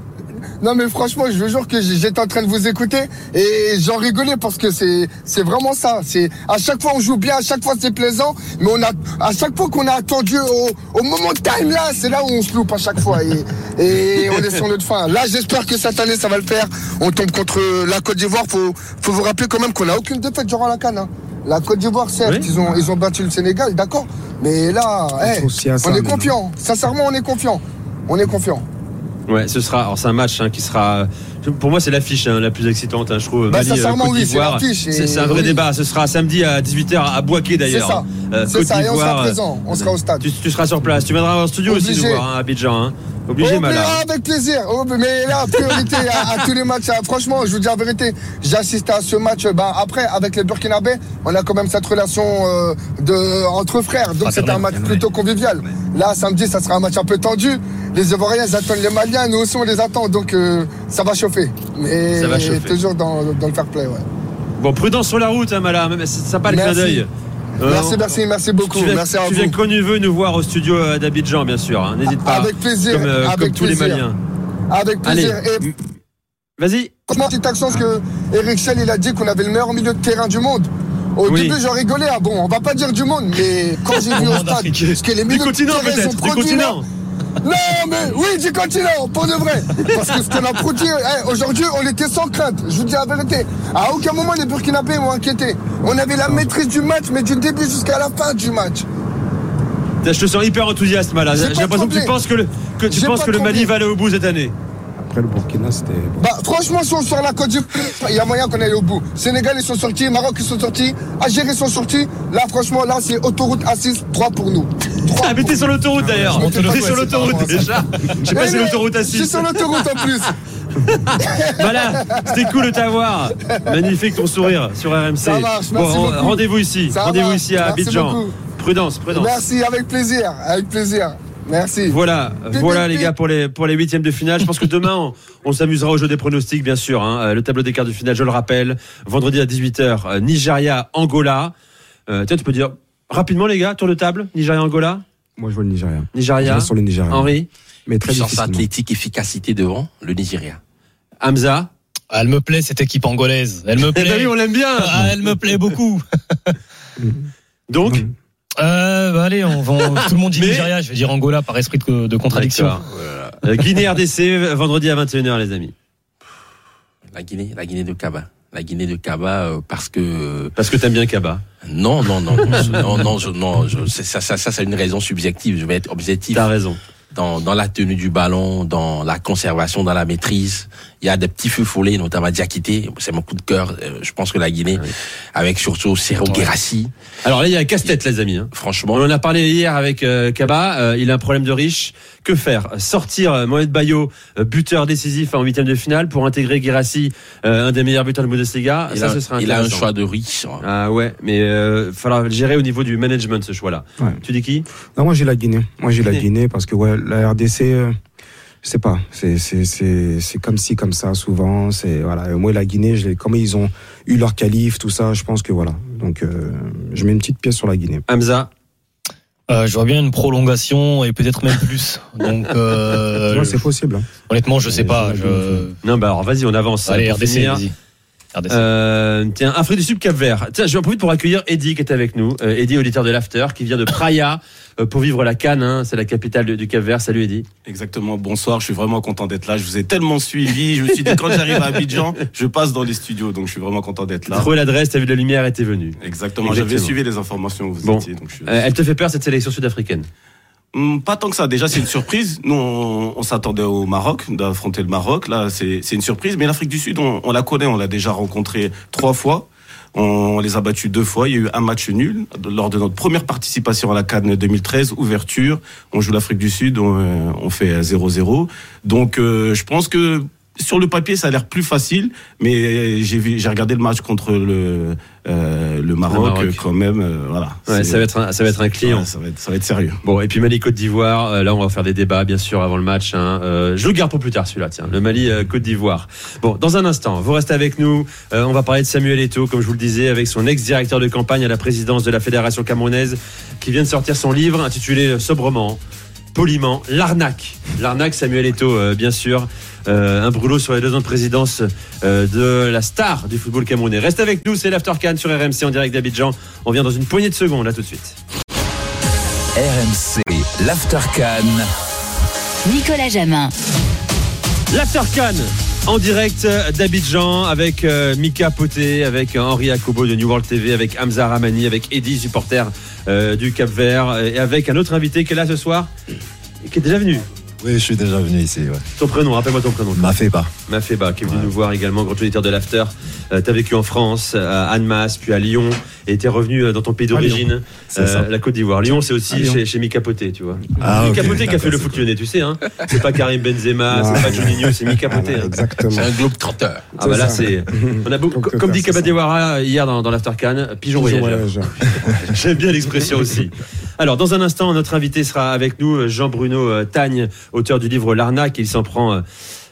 Non mais franchement, je vous jure que j'étais en train de vous écouter et j'en rigolais parce que c'est c'est vraiment ça. C'est à chaque fois on joue bien, à chaque fois c'est plaisant, mais on a à chaque fois qu'on a attendu au, au moment time là, c'est là où on se loupe à chaque fois et, et on est sur notre fin. Là, j'espère que cette année ça va le faire. On tombe contre la Côte d'Ivoire. Faut faut vous rappeler quand même qu'on a aucune défaite durant la canne. hein. La Côte d'Ivoire, certes, Oui. ils ont ils ont battu le Sénégal, d'accord, mais là, on est confiant. Sincèrement, on est confiant. On est confiant. Ouais, ce sera. Alors c'est un match hein, qui sera. Pour moi, c'est l'affiche hein, la plus excitante. hein, je trouve. Bah, Mali, euh, sincèrement, Côte oui, c'est d'Ivoire. l'affiche et- C'est c'est un vrai oui. débat. Ce sera samedi à 18h à Boaké C'est d'ailleurs. ça. Euh, C'est Côte ça, et on sera présent. On sera au stade. Tu, tu seras sur place. Tu viendras au studio aussi nous voir hein, à Abidjan. Hein. Obligé, Oh, avec plaisir. Oh, mais là, priorité à, à tous les matchs. Franchement, je vous dis la vérité. J'ai assisté à ce match. Ben, après, avec les Burkinabés, on a quand même cette relation euh, de, entre frères. Donc, c'était un match plutôt convivial. Là, samedi, ça sera un match un peu tendu. Les Ivoiriens, attendent les Maliens. Nous aussi, on les attend. Donc, euh, ça va chauffer. Mais Ça va chauffer. toujours dans, dans le fair play, ouais. Bon, prudence sur la route, hein, Mala. Mais C'est sympa le clin d'œil. Euh, Merci, merci, merci beaucoup. Tu viens, Merci à tu vous. viens quand tu veux nous voir au studio euh, d'Abidjan, bien sûr. hein. N'hésite pas. Avec plaisir, Comme, euh, avec comme tous les. Maliens. Avec plaisir. Et Vas-y. Petite action, parce que Eric Schell, il a dit qu'on avait le meilleur milieu de terrain du monde? Au Oui. début, j'en rigolais. Ah bon, on va pas dire du monde, mais quand j'ai vu au stade, parce que les milieux de terrain sont Du produits. Non, mais oui, du continent, pour de vrai. Parce que ce qu'on a produit, eh, aujourd'hui, on était sans crainte. Je vous dis la vérité. À aucun moment, les Burkinabés m'ont inquiété. On avait la maîtrise du match, mais du début jusqu'à la fin du match. Je te sens hyper enthousiaste, Mala. J'ai l'impression que tu penses que le, que, tu penses que le Mali va aller au bout cette année. Après le Burkina, c'était. bon. Bah, franchement, sur, sur la Côte d'Ivoire, il y a moyen qu'on aille au bout. Sénégal, ils sont sortis, Maroc, ils sont sortis, Algérie, ils sont sortis. Là, franchement, là, c'est autoroute A6, 3 pour nous. Ah, mais t'es sur l'autoroute d'ailleurs. Ouais, T'es ouais, sur l'autoroute pas déjà. Je sais pas Eh, si c'est l'autoroute à Je suis 6. sur l'autoroute en plus. Voilà, c'était cool de t'avoir. Magnifique ton sourire sur RMC. Ça marche, merci Bon, beaucoup. rendez-vous ici. Rendez-vous ici à merci Abidjan. beaucoup. Prudence, prudence. Merci, avec plaisir, avec plaisir. Merci. Voilà, voilà les gars pour les pour les huitièmes de finale. Je pense que demain on, on s'amusera au jeu des pronostics, bien sûr. hein. Euh, Le tableau des quarts de finale, je le rappelle, vendredi à 18h, euh, Nigeria, Angola. Euh, tiens, tu peux dire rapidement les gars, tour de table, Nigeria, Angola, Moi, je vois le Nigeria. Nigeria, Je sur le Nigeria. Henri, Mais très Puissance athlétique, efficacité devant, le Nigeria. Hamza. Elle me plaît cette équipe angolaise. Elle me Eh ben oui, plaît. on l'aime bien. Ah, elle me plaît beaucoup. Donc. Euh, bah allez, on, va- tout le monde dit Mais- Nigeria. Je vais dire Angola par esprit de, de contradiction. D'accord. Euh, Guinée RDC vendredi à 21h les amis. La Guinée, la Guinée de Kaba. La Guinée de Kaba, euh, parce que Parce que t'aimes bien Kaba. non, non, non, non, non, non, je- non, je- c'est- ça, ça, ça, c'est une raison subjective. Je vais être objectif T'as raison. dans, dans la tenue du ballon, dans la conservation, dans la maîtrise. Il y a des petits feux follets, notamment Diakité. C'est mon coup de cœur. Euh, Je pense que la Guinée, avec surtout Serro Guérassi, Alors là, il y a un casse-tête les amis. hein. franchement, On en a parlé hier avec euh, Kaba. euh, il a un problème de riche. Que faire? Sortir euh, Mohamed Bayo, euh, buteur décisif en huitième de finale, pour intégrer Guirassi, euh, un des meilleurs buteurs de Bundesliga. il, ça, a, ce serait il a un choix de riche. Ah ouais, mais euh, falloir le gérer au niveau du management ce choix-là. Ouais. Tu dis qui? Non, moi j'ai la Guinée. Moi j'ai la Guinée. Guinée parce que ouais, la RDC, euh, je sais pas, c'est c'est c'est c'est comme ci comme ça souvent. C'est voilà. Et Moi la Guinée, je l'ai- comme ils ont eu leur qualif, tout ça, je pense que voilà. Donc euh, je mets une petite pièce sur la Guinée. Hamza Euh, je vois bien une prolongation et peut-être même plus. Donc, euh, c'est possible. hein. honnêtement, je sais pas. je-. Non, bah alors vas-y, on avance. Allez, RDC, vas-y. Euh, tiens, Afrique du Sud, Cap Vert. Tiens, je vais en profiter pour accueillir Eddie qui est avec nous. Euh, Eddie, auditeur de l'After, qui vient de Praia euh, pour vivre la Cannes. hein. c'est la capitale du Cap Vert. Salut Eddie. Exactement, bonsoir, je suis vraiment content d'être là. Je vous ai tellement suivi, je me suis dit quand j'arrive à Abidjan, je passe dans les studios, donc je suis vraiment content d'être T'as là. trouvé l'adresse, t'as vu de la lumière et t'es venu. Exactement, j'avais Exactement. suivi les informations où vous Bon. étiez. Donc je suis... Euh, elle te fait peur cette sélection sud-africaine? Pas tant que ça, déjà c'est une surprise. Nous on, s'attendait au Maroc, d'affronter le Maroc, là c'est une surprise, mais l'Afrique du Sud on, on la connaît, on l'a déjà rencontré trois fois. On les a battus deux fois. Il y a eu un match nul lors de notre première participation à la Cannes 2013, ouverture. On joue l'Afrique du Sud, on, euh, on fait 0-0. Donc, euh, je pense que sur le papier, ça a l'air plus facile, mais j'ai vu, j'ai regardé le match contre le euh, le Maroc, Maroc. euh, quand même. euh, voilà. Ouais, ça va être un, ça va être un client. ouais, ça va être, ça va être sérieux. Bon, et puis Mali Côte d'Ivoire, euh, là on va faire des débats bien sûr avant le match. Hein. Euh, je le garde pour plus tard celui-là, tiens, le Mali euh, Côte d'Ivoire. Bon, dans un instant, vous restez avec nous. Euh, on va parler de Samuel Eto'o, comme je vous le disais, avec son ex-directeur de campagne à la présidence de la fédération camerounaise, qui vient de sortir son livre intitulé euh, sobrement, poliment, l'arnaque. L'arnaque Samuel euh, bien sûr. Euh, un brûlot sur les deux ans de présidence euh, de la star du football camerounais. Reste avec nous, c'est l'After Can sur RMC en direct d'Abidjan. On vient dans une poignée de secondes, là tout de suite. RMC, l'Aftercan. Nicolas Jamin. L'Aftercan en direct d'Abidjan avec euh, Mika Poté, avec Henri Akobo de New World TV, avec Hamza Ramani, avec Eddy, supporter euh, du Cap Vert, et avec un autre invité qui est là ce soir, et qui est déjà venu. Oui, je suis déjà venu ici. Ouais. Ton prénom, rappelle-moi ton prénom. Mafeba. Mafeba, qui est venu nous voir également, grand auditeur de l'After. Euh, T'as vécu en France, à Annemasse, puis à Lyon, et t'es revenu euh, dans ton pays d'origine, euh, la Côte d'Ivoire. Lyon, c'est aussi chez, chez Mika Poté, tu vois. Ah, Mika ok, Poté qui a fait le foot lyonnais, tu sais. Hein c'est pas Karim Benzema, c'est pas Juninho, c'est Mika Poté. hein. Exactement. C'est un globe trotteur. Ah bah là c'est on a beaucoup Donc, comme dit. Kabadewara hier dans, dans l'after Can pigeon voyageur. voyageur. J'aime bien l'expression aussi. Alors dans un instant notre invité sera avec nous Jean-Bruno euh, Tagne auteur du livre L'arnaque il s'en prend euh,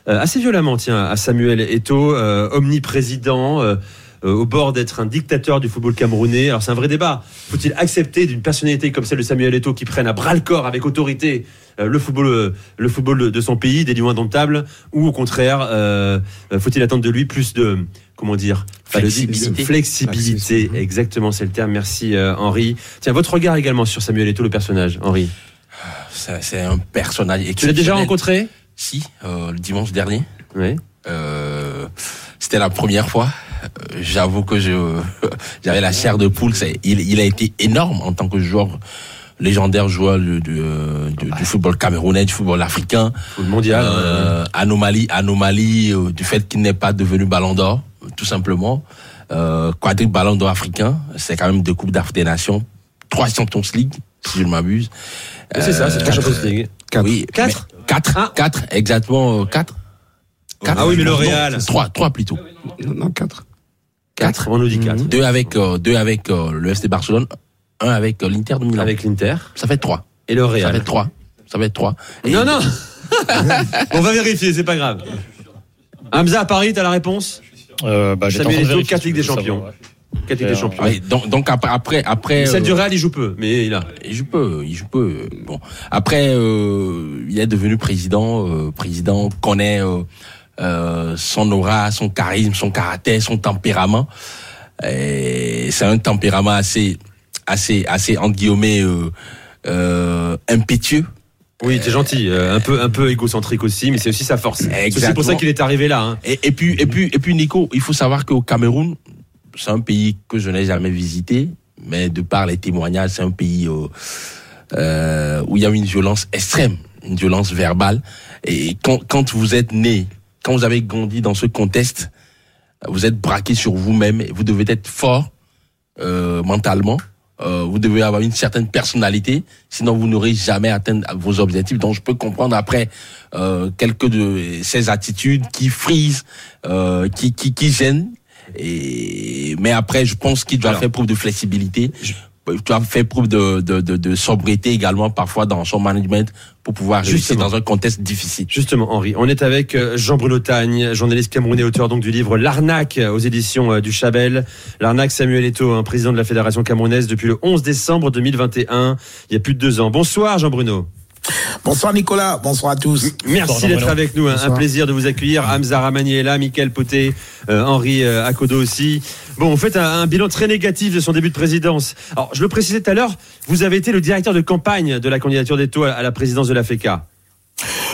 euh, assez violemment tiens à Samuel euh, omniprésident euh, euh, au bord d'être un dictateur du football camerounais. Alors c'est un vrai débat. Faut-il accepter d'une personnalité comme celle de Samuel Eto'o qui prenne à bras le corps avec autorité euh, le football, euh, le football de son pays, des lions indomptables, ou au contraire, euh, euh, faut-il attendre de lui plus de, comment dire, Flexibilité. flexibilité. Exactement, c'est le terme. Merci euh, Henri. Tiens, votre regard également sur Samuel Eto'o, le personnage, Henri. C'est un personnage Tu l'as déjà rencontré? Si, euh, le dimanche dernier. Oui. Euh, C'était la première fois. Euh, J'avoue que je j'avais la chair de poule. C'est- Il, il a été énorme en tant que joueur légendaire joueur du, du, euh, du- du football camerounais, du football africain. mondial. Euh, anomalie, anomalie euh, du fait qu'il n'est pas devenu Ballon d'Or, tout simplement. Euh, quadruple Ballon d'Or africain, c'est quand même deux coupes d'Afrique des Nations, trois Champions League, si je ne m'abuse. C'est ça, c'est trois quatre- Champions League. Oui, Quatre Quatre, quatre, exactement, euh, quatre. Quatre. Ah oui, mais le Non, Real. Trois, trois plutôt. Non, quatre. Quatre. On nous dit quatre. Deux avec, euh, deux avec euh, le FC Barcelone, un avec euh, l'Inter de Milan. Avec l'Inter. Ça fait trois. Et le Ça Real. fait trois. Ça fait trois. Et- Non, non On va vérifier, c'est pas grave. Hamza, à Paris, t'as la réponse Euh, bah, train de Eto'o, vérifier 4 Ligues des Champions. savoir, ouais. 4 Ligues des Euh, Champions. Oui, donc, donc après, après, après. Celle euh, du Real, il joue peu, mais il a. Il joue peu, il joue peu. Bon, après, euh, il est devenu président. Euh, président connaît euh, euh, son aura, son charisme, son caractère, son tempérament. Et C'est un tempérament assez, assez, assez entre guillemets euh, euh, impétueux. Oui, t'es gentil. euh, un peu, un peu égocentrique aussi, mais c'est aussi sa force. C'est pour ça qu'il est arrivé là. hein. Et, et puis, et puis, et puis, Nico, il faut savoir qu'au Cameroun, c'est un pays que je n'ai jamais visité, mais de par les témoignages, c'est un pays euh, euh, où il y a une violence extrême, une violence verbale. Et quand, quand vous êtes né, quand vous avez grandi dans ce contexte, vous êtes braqué sur vous-même. et Vous devez être fort mentalement. Euh, vous devez avoir une certaine personnalité, sinon vous n'aurez jamais atteint vos objectifs. Donc je peux comprendre après euh, quelques de ces attitudes qui frisent, euh, qui, qui, qui gênent. Et mais après, je pense qu'il doit Alors, faire preuve de flexibilité. Il doit faire preuve de, de, de, de sobriété également parfois dans son management pour pouvoir réussir Justement. dans un contexte difficile. Justement, Henri, on est avec euh, Jean-Bruno Tagne, journaliste camerounais, auteur donc du livre L'arnaque euh, aux éditions euh, du Chabel. L'arnaque Samuel Eto'o, un président de la Fédération camerounaise depuis le 11 décembre 2021, il y a plus de deux ans. Bonsoir Jean-Bruno. Bonsoir Nicolas, bonsoir à tous. Merci d'être avec nous. hein. Un plaisir de vous accueillir. Hamza Ramani est là, Michael Poté, euh, Henri euh, Akodo aussi. Bon, vous faites un, un bilan très négatif de son début de présidence. Alors, je le précisais tout à l'heure, vous avez été le directeur de campagne de la candidature d'Eto à la présidence de la FECA.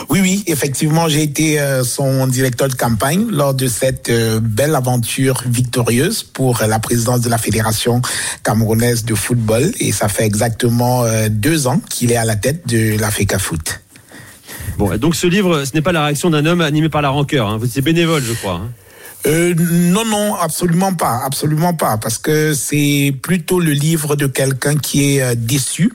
Oui, oui, effectivement, j'ai été euh, son directeur de campagne lors de cette euh, belle aventure victorieuse pour la présidence de la Fédération camerounaise de football. Et ça fait exactement euh, deux ans qu'il est à la tête de la FECA Foot. Bon, et donc ce livre, ce n'est pas la réaction d'un homme animé par la rancœur. Hein. Vous étiez bénévole, je crois. hein. Euh, non, non, absolument pas, absolument pas, parce que c'est plutôt le livre de quelqu'un qui est euh, déçu,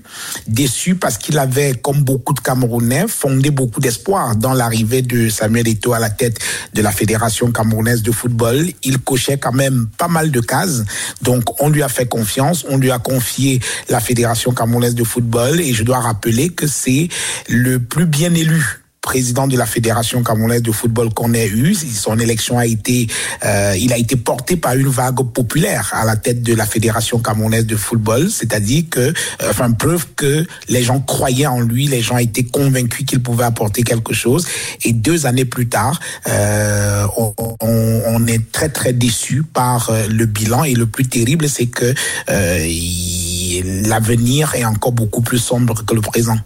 déçu parce qu'il avait, comme beaucoup de Camerounais, fondé beaucoup d'espoir dans l'arrivée de Samuel Eto'o à la tête de la Fédération camerounaise de football. Il cochait quand même pas mal de cases, donc on lui a fait confiance, on lui a confié la Fédération camerounaise de football, et je dois rappeler que c'est le plus bien élu président de la fédération camerounaise de football qu'on ait eu. Son élection a été, euh, il a été porté par une vague populaire à la tête de la fédération camerounaise de football, c'est-à-dire que, euh, enfin, preuve que les gens croyaient en lui, les gens étaient convaincus qu'il pouvait apporter quelque chose. Et deux années plus tard, euh, on, on- on est très très déçu par euh, le bilan. Et le plus terrible, c'est que euh, l'avenir est encore beaucoup plus sombre que le présent.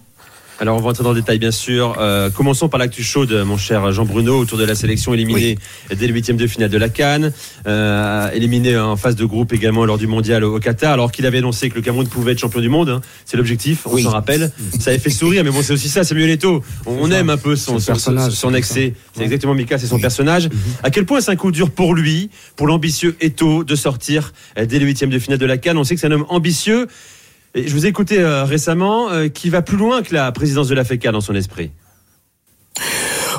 Alors, on va entrer dans le détail, bien sûr. Euh, commençons par l'actu chaude, mon cher Jean-Bruno, autour de la sélection éliminée dès le huitième de finale de la Cannes, euh, éliminé en phase de groupe également lors du mondial au Qatar, alors qu'il avait annoncé que le Cameroun pouvait être champion du monde. hein. C'est l'objectif, on s'en rappelle. Ça avait fait sourire, mais bon, c'est aussi ça, Samuel Eto'o. On, on aime un peu son, son, personnage, son excès. C'est exactement Mika, c'est son Oui. personnage. Mhm. À quel point c'est un coup dur pour lui, pour l'ambitieux Eto'o, de sortir euh, dès le huitième de finale de la Cannes? On sait que c'est un homme ambitieux. Je vous ai écouté euh, récemment, euh, qui va plus loin que la présidence de la FECA dans son esprit.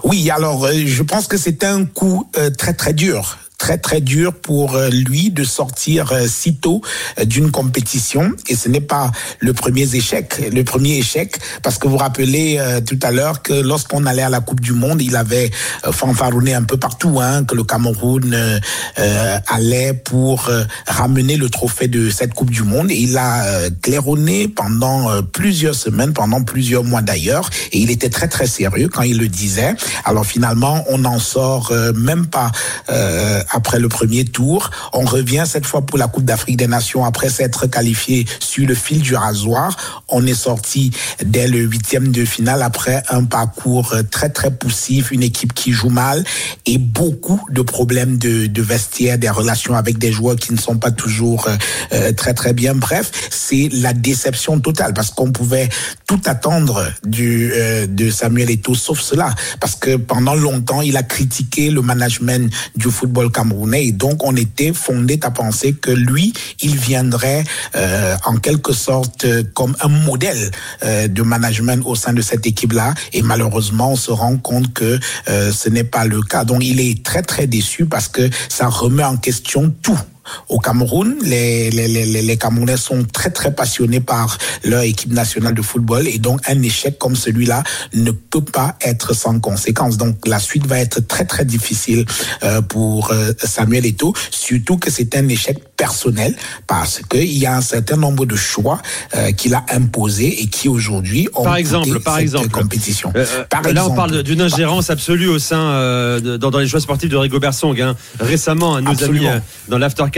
Oui, alors euh, je pense que c'est un coup très très dur très très dur pour euh, lui de sortir euh, si tôt euh, d'une compétition. Et ce n'est pas le premier échec le premier échec parce que vous rappelez tout à l'heure que lorsqu'on allait à la Coupe du monde il avait fanfaronné un peu partout hein, que le Cameroun euh, allait pour ramener le trophée de cette Coupe du monde. Et il a claironné pendant plusieurs semaines pendant plusieurs mois d'ailleurs. Et il était très très sérieux quand il le disait. Alors finalement on n'en sort même pas euh, après le premier tour. On revient cette fois pour la Coupe d'Afrique des Nations après s'être qualifié sur le fil du rasoir. On est sorti dès le huitième de finale après un parcours très très poussif, une équipe qui joue mal et beaucoup de problèmes de, de vestiaire, des relations avec des joueurs qui ne sont pas toujours euh, euh, très très bien. Bref, c'est la déception totale parce qu'on pouvait tout attendre du euh, de Samuel Eto'o sauf cela parce que pendant longtemps il a critiqué le management du football camerounais. Donc on était fondé à penser que lui il viendrait euh, en quelque sorte euh, comme un modèle euh, de management au sein de cette équipe là et malheureusement on se rend compte que ce n'est pas le cas. Donc il est très très déçu parce que ça remet en question tout au Cameroun. Les, les, les, les Camerounais sont très très passionnés par leur équipe nationale de football et donc un échec comme celui-là ne peut pas être sans conséquence. Donc la suite va être très très difficile euh, pour euh, Samuel Eto'o, surtout que c'est un échec personnel parce qu'il y a un certain nombre de choix euh, qu'il a imposés et qui aujourd'hui ont Par exemple, par cette exemple. compétition. Euh, Par là, on exemple. parle d'une ingérence absolue au sein dans, dans les choix sportifs de Rigobert Song. hein. Récemment, un nos Absolument. amis euh,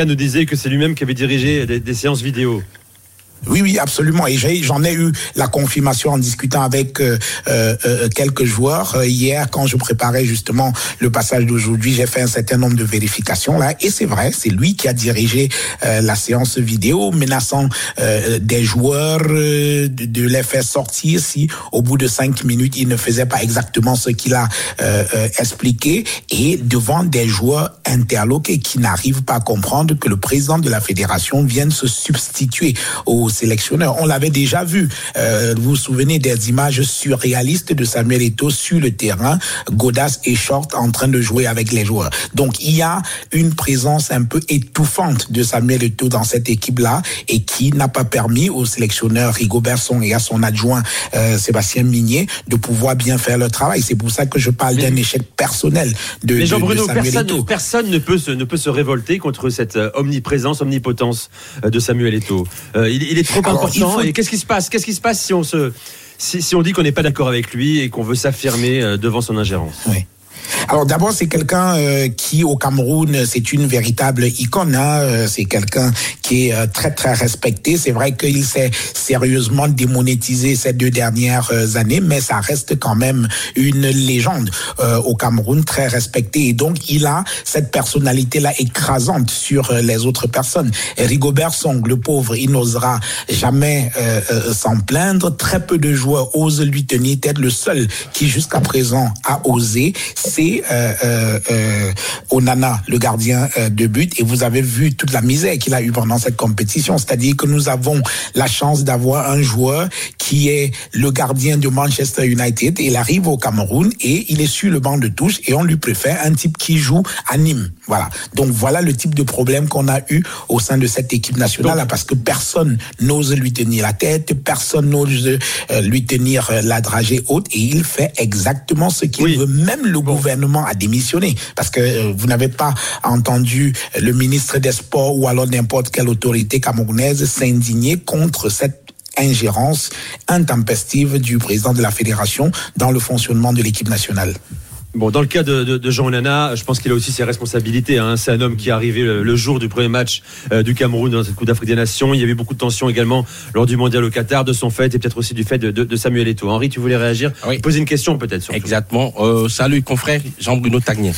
nous disait que c'est lui-même qui avait dirigé des séances vidéo. Oui, oui, absolument. Et j'en ai eu la confirmation en discutant avec euh, euh, euh, quelques joueurs. Euh, hier, quand je préparais justement le passage d'aujourd'hui, j'ai fait un certain nombre de vérifications là. Et c'est vrai, c'est lui qui a dirigé euh, la séance vidéo, menaçant des joueurs de, de les faire sortir si au bout de cinq minutes, ils ne faisaient pas exactement ce qu'il a expliqué. Et devant des joueurs interloqués qui n'arrivent pas à comprendre que le président de la fédération vienne se substituer au sélectionneur. On l'avait déjà vu. Euh, vous vous souvenez des images surréalistes de Samuel Eto'o sur le terrain, Godas et Short en train de jouer avec les joueurs. Donc il y a une présence un peu étouffante de Samuel Eto'o dans cette équipe-là et qui n'a pas permis au sélectionneur Rigobert Song et à son adjoint euh, Sébastien Minier de pouvoir bien faire leur travail. C'est pour ça que je parle d'un échec personnel de, Mais de- Jean-Bruno, de Samuel personne, Eto'o. personne ne, peut se, ne peut se révolter contre cette euh, omniprésence, omnipotence de Samuel Eto'o. Euh, il, il est trop Alors, important. faut- Et qu'est-ce qui se passe Qu'est-ce qui se passe si on se si, si on dit qu'on n'est pas d'accord avec lui et qu'on veut s'affirmer euh, devant son ingérence? Oui. Alors d'abord, c'est quelqu'un euh, qui au Cameroun, c'est une véritable icône. Hein, euh, c'est quelqu'un qui est euh, très très respecté. C'est vrai qu'il s'est sérieusement démonétisé ces deux dernières années, mais ça reste quand même une légende au Cameroun, très respecté. Et donc il a cette personnalité-là écrasante sur les autres personnes. Rigobert Song, le pauvre, il n'osera jamais s'en plaindre. Très peu de joueurs osent lui tenir tête. Le seul qui jusqu'à présent a osé, c'est euh, euh, euh, Onana, le gardien euh, de but. Et vous avez vu toute la misère qu'il a eue pendant cette compétition. C'est-à-dire que nous avons la chance d'avoir un joueur qui est le gardien de Manchester United. Il arrive au Cameroun et il est sur le banc de touche et on lui préfère un type qui joue à Nîmes. Voilà. Donc voilà le type de problème qu'on a eu au sein de cette équipe nationale là, parce que personne n'ose lui tenir la tête, personne n'ose euh, lui tenir euh, la dragée haute et il fait exactement ce qu'il veut. Même le gouvernement a démissionné parce que euh, vous n'avez pas entendu le ministre des Sports ou alors n'importe quelle autorité camerounaise s'indigner contre cette ingérence intempestive du président de la fédération dans le fonctionnement de l'équipe nationale. Bon, dans le cas de, de, de Jean Onana, je pense qu'il a aussi ses responsabilités. Hein. C'est un homme qui est arrivé le, le jour du premier match euh, du Cameroun dans cette Coupe d'Afrique des Nations. Il y avait beaucoup de tensions également lors du mondial au Qatar, de son fait et peut-être aussi du fait de, de, de Samuel Eto'o. Henri, tu voulais réagir? Poser une question peut-être surtout. Exactement. Euh, salut confrère Jean-Bruno Tagnier.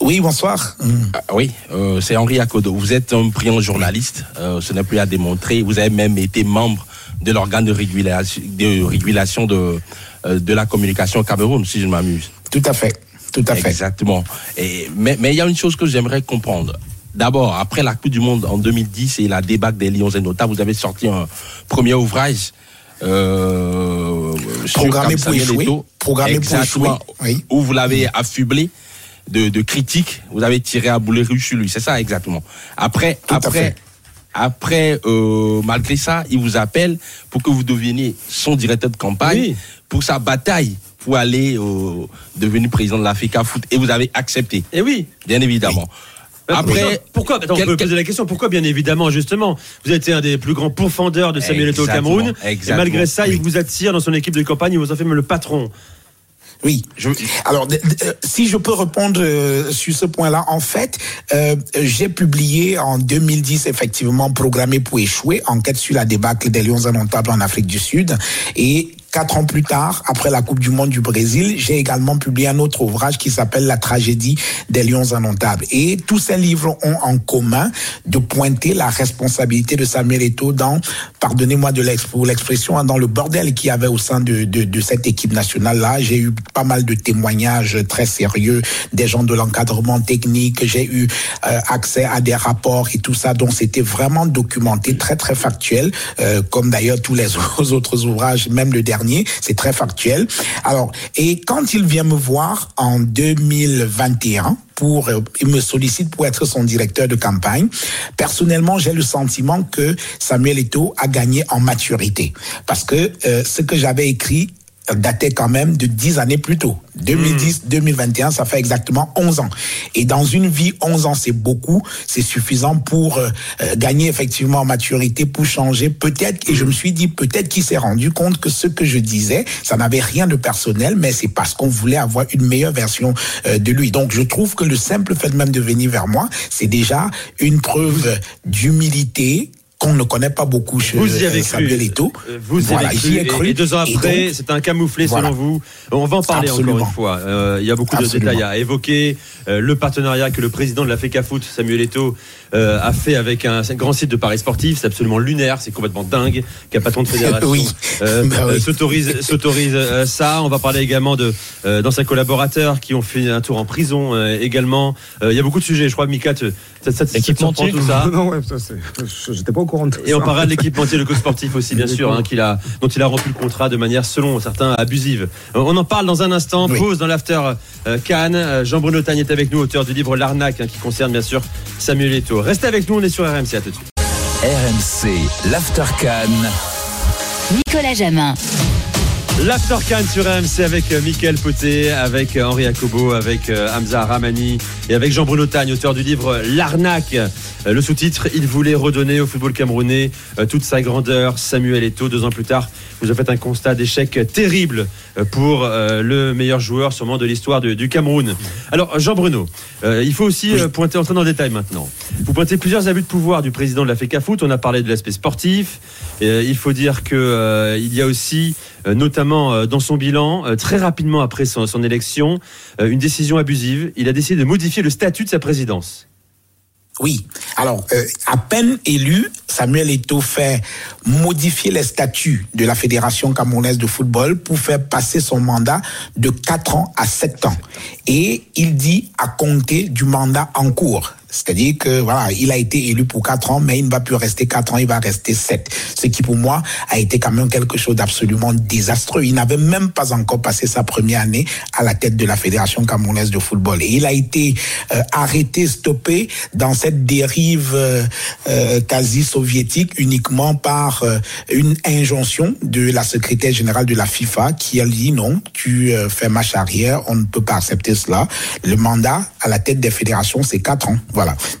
Oui, bonsoir. Ah, oui, euh, c'est Henri Akodo. Vous êtes un brillant journaliste, euh, ce n'est plus à démontrer. Vous avez même été membre de l'organe de régulation de, régulation de, euh, de la communication au Cameroun, si je ne m'amuse. Tout à fait. Tout à fait. Exactement. Et, mais mais il y a une chose que j'aimerais comprendre. D'abord, après la Coupe du Monde en 2010 et la débâcle des Lions et Nota, vous avez sorti un premier ouvrage. Euh, sur Programmé pour échouer. Programmé pour Exactement. échouer. Oui. Où vous l'avez affublé de, de critiques. Vous avez tiré à boulet rouge sur lui. C'est ça exactement. Après, Tout après, euh, malgré ça, il vous appelle pour que vous deveniez son directeur de campagne pour sa bataille pour aller euh, devenir président de l'Africa Foot. Et vous avez accepté. Et Eh oui. Bien évidemment. Après, pourquoi attends, on peut poser la question pourquoi bien évidemment justement vous êtes un des plus grands pourfendeurs de Samuel Eto'o au Exactement, Cameroun et exactement, malgré ça il vous attire dans son équipe de campagne il vous en fait même le patron Oui. Alors, de- de- euh, si je peux répondre euh, sur ce point-là, en fait, euh, j'ai publié en 2010 effectivement programmé pour échouer, enquête sur la débâcle des Lions indomptables en Afrique du Sud, et Quatre ans plus tard, après la Coupe du Monde du Brésil, j'ai également publié un autre ouvrage qui s'appelle La tragédie des Lions indomptables. Et tous ces livres ont en commun de pointer la responsabilité de Samuel Eto'o dans, pardonnez-moi de l'expression, hein, dans le bordel qu'il y avait au sein de cette équipe nationale-là. J'ai eu pas mal de témoignages très sérieux des gens de l'encadrement technique. J'ai eu euh, accès à des rapports et tout ça. Donc c'était vraiment documenté, très très factuel, euh, comme d'ailleurs tous les autres ouvrages, même le dernier, c'est très factuel. Alors, et quand il vient me voir en 2021, pour, il me sollicite pour être son directeur de campagne. Personnellement, j'ai le sentiment que Samuel Eto'o a gagné en maturité. Parce que euh, ce que j'avais écrit datait quand même de dix années plus tôt. 2010, 2021, ça fait exactement 11 ans. Et dans une vie, 11 ans, c'est beaucoup. C'est suffisant pour euh, euh, gagner effectivement en maturité, pour changer. Peut-être, et je me suis dit, peut-être qu'il s'est rendu compte que ce que je disais, ça n'avait rien de personnel, mais c'est parce qu'on voulait avoir une meilleure version euh, de lui. Donc, je trouve que le simple fait même de venir vers moi, c'est déjà une preuve d'humilité qu'on ne connaît pas beaucoup chez Vous y avez euh, Samuel cru. Eto'o. Euh, Vous y Voilà, avez j'y ai cru. Et, deux ans après, c'est un camouflé voilà. selon vous. On va en parler Absolument. encore une fois. Euh, il y a beaucoup de détails à évoquer. Euh, le partenariat que le président de la FECA Foot, Samuel Eto'o, euh, a fait avec un, un grand site de paris sportif. C'est absolument lunaire, c'est complètement dingue qu'un patron de fédération Oui. Bah oui. euh, s'autorise s'autorise euh, ça. On va parler également de euh, d'anciens collaborateurs qui ont fait un tour en prison euh, également. Euh, Il y a beaucoup de sujets. Je crois, Mika, te- surprend tout ça. Non, ouais, ça, c'est- j'étais pas au courant de tout Et on parlera de l'équipementier, le co-sportif aussi, bien sûr, hein, qu'il a, dont il a rompu le contrat de manière, selon certains, abusive. Euh, On en parle dans un instant. Pause dans l'after euh, Cannes. Euh, Jean-Bruno Tagne est avec nous, auteur du livre L'arnaque, hein, qui concerne bien sûr Samuel Eto'o. Restez avec nous, on est sur RMC. À tout de suite. RMC, l'After Cannes. Nicolas Jamin. L'After Cannes sur RMC avec euh, Mickaël Poté, avec euh, Henri Jacobo, avec euh, Hamza Ramani et avec Jean-Bruno Tagne, auteur du livre L'arnaque. Le sous-titre, il voulait redonner au football camerounais toute sa grandeur. Samuel Eto'o, deux ans plus tard, vous avez fait un constat d'échec terrible pour le meilleur joueur sûrement de l'histoire du, Cameroun. Alors Jean-Bruno, il faut aussi pointer, entrer dans le détail maintenant. Vous pointez plusieurs abus de pouvoir du président de la FECA Foot. On a parlé de l'aspect sportif. Il faut dire que euh, il y a aussi, notamment euh, dans son bilan, euh, très rapidement après son, élection, euh, une décision abusive. Il a décidé de modifier le statut de sa présidence. Oui. Alors, euh, à peine élu, Samuel Eto'o fait modifier les statuts de la Fédération camerounaise de football pour faire passer son mandat de 4 ans à 7 ans. Et il dit à compter du mandat en cours. C'est-à-dire que voilà, il a été élu pour 4 ans, mais il ne va plus rester 4 ans, il va rester 7. Ce qui pour moi a été quand même quelque chose d'absolument désastreux. Il n'avait même pas encore passé sa première année à la tête de la Fédération camerounaise de football. Et il a été euh, arrêté, stoppé dans cette dérive euh, euh, quasi soviétique uniquement par une injonction de la secrétaire générale de la FIFA qui a dit non, tu fais marche arrière, on ne peut pas accepter cela. Le mandat à la tête des fédérations, c'est 4 ans.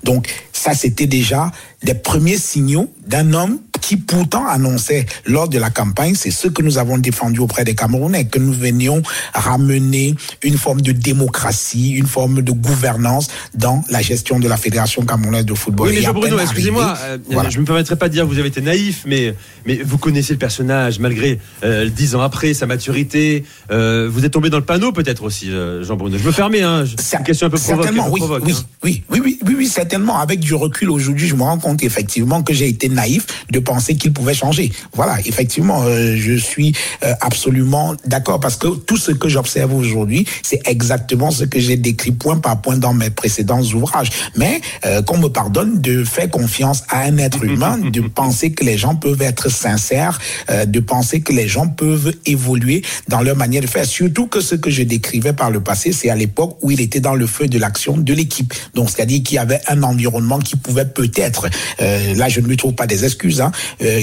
Donc ça, c'était déjà des premiers signaux d'un homme qui pourtant annonçait lors de la campagne, c'est ce que nous avons défendu auprès des Camerounais, que nous venions ramener une forme de démocratie, une forme de gouvernance dans la gestion de la Fédération camerounaise de football. Oui, mais Jean-Bruno, peine excusez-moi, euh, voilà. je ne me permettrai pas de dire que vous avez été naïf, mais, mais vous connaissez le personnage, malgré euh, dix ans après, sa maturité. euh, vous êtes tombé dans le panneau peut-être aussi, euh, Jean-Bruno. Je me permets, hein, je- une question un peu provoque. Certainement, oui, provoque, oui, hein. oui, oui, oui, oui, oui, certainement. Avec du recul aujourd'hui, je me rends compte effectivement que j'ai été naïf de penser qu'il pouvait changer. Voilà, effectivement, euh, je suis euh, absolument d'accord parce que tout ce que j'observe aujourd'hui, c'est exactement ce que j'ai décrit point par point dans mes précédents ouvrages. Mais euh, qu'on me pardonne de faire confiance à un être humain, de penser que les gens peuvent être sincères, de penser que les gens peuvent évoluer dans leur manière de faire. Surtout que ce que je décrivais par le passé, c'est à l'époque où il était dans le feu de l'action de l'équipe. Donc, c'est-à-dire qu'il y avait un environnement qui pouvait peut-être, euh, là je ne lui trouve pas des excuses, hein, euh,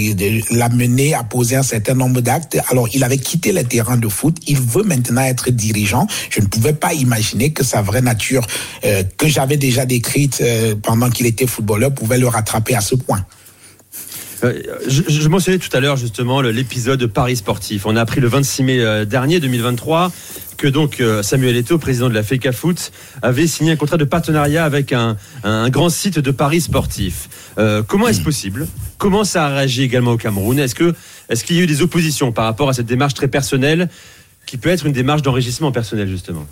l'amener à poser un certain nombre d'actes. Alors, il avait quitté les terrains de foot, il veut maintenant être dirigeant. Je ne pouvais pas imaginer que sa vraie nature, euh, que j'avais déjà décrite pendant qu'il était footballeur, pouvait le rattraper à ce point. Euh, je, mentionnais tout à l'heure justement l'épisode Paris Sportif. On a appris le 26 mai euh, dernier 2023 que donc euh, Samuel Eto'o, président de la FECA Foot, avait signé un contrat de partenariat avec un, un grand site de Paris Sportif. Comment est-ce possible? Comment ça a réagi également au Cameroun? Est-ce que est-ce qu'il y a eu des oppositions par rapport à cette démarche très personnelle qui peut être une démarche d'enrichissement personnel justement?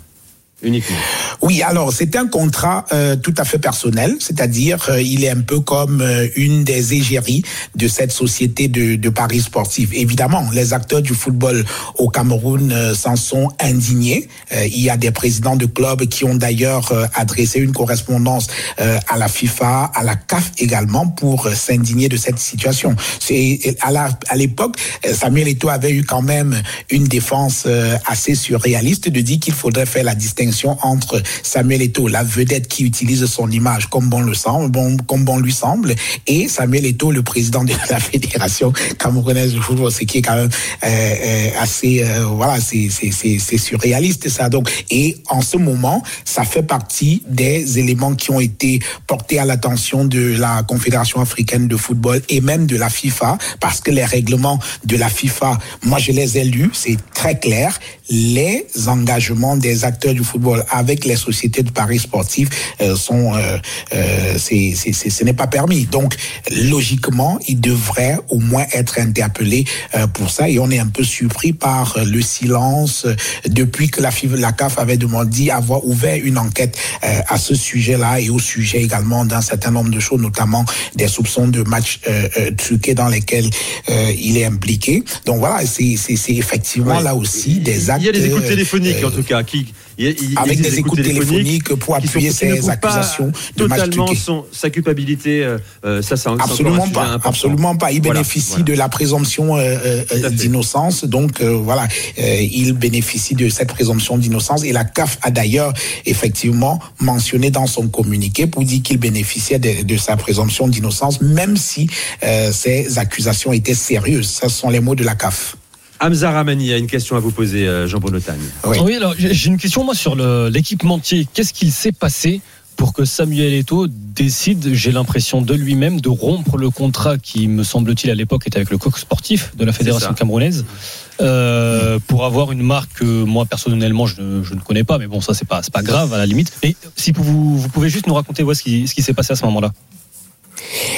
Oui, alors c'est un contrat euh, tout à fait personnel, c'est-à-dire euh, il est un peu comme euh, une des égéries de cette société de, de paris sportif. Évidemment, les acteurs du football au Cameroun euh, s'en sont indignés. Euh, il y a des présidents de clubs qui ont d'ailleurs euh, adressé une correspondance à la FIFA, à la CAF également pour s'indigner de cette situation. C'est à à l'époque, euh, Samuel Eto'o avait eu quand même une défense assez surréaliste de dire qu'il faudrait faire la distinction entre Samuel Eto'o, la vedette qui utilise son image comme bon le semble, comme bon lui semble, et Samuel Eto'o, le président de la fédération camerounaise de football, ce qui est quand même euh, euh, assez, euh, voilà, c'est surréaliste ça. Donc, et en ce moment, ça fait partie des éléments qui ont été portés à l'attention de la Confédération africaine de football et même de la FIFA, parce que les règlements de la FIFA, moi je les ai lus, c'est très clair. Les engagements des acteurs du football avec les sociétés de paris sportifs euh, sont, euh, euh, c'est, c'est, c'est- ce n'est pas permis. Donc, logiquement, ils devraient au moins être interpellés euh, pour ça. Et on est un peu surpris par le silence depuis que la, la CAF avait demandé avoir ouvert une enquête à ce sujet-là et au sujet également d'un certain nombre de choses, notamment des soupçons de matchs truqués dans lesquels il est impliqué. Donc voilà, c'est, c'est, c'est effectivement Ouais. là aussi des actes. Il y a des écoutes téléphoniques euh, en tout cas qui il il avec des écoutes téléphoniques pour appuyer ces accusations de totalement son, sa culpabilité. euh, euh, ça, un- un Absolument pas, important. absolument pas. Il Voilà, bénéficie voilà. de la présomption euh, d'innocence, donc euh, voilà, il bénéficie de cette présomption d'innocence. Et la CAF a d'ailleurs effectivement mentionné dans son communiqué pour dire qu'il bénéficiait de, de sa présomption d'innocence, même si ces accusations étaient sérieuses. Ce sont les mots de la CAF. Hamza Ramani a une question à vous poser, euh, Jean-Bruno Tagne. Oui, alors j'ai une question moi sur l'équipementier. Qu'est-ce qu'il s'est passé pour que Samuel Eto'o décide, j'ai l'impression de lui-même, de rompre le contrat qui, me semble-t-il, à l'époque était avec le coq sportif de la fédération camerounaise, euh, pour avoir une marque que moi personnellement je, ne- je ne connais pas, mais bon ça c'est pas c'est pas grave à la limite. Et si vous, vous pouvez juste nous raconter ouais, ce qui, ce qui s'est passé à ce moment-là.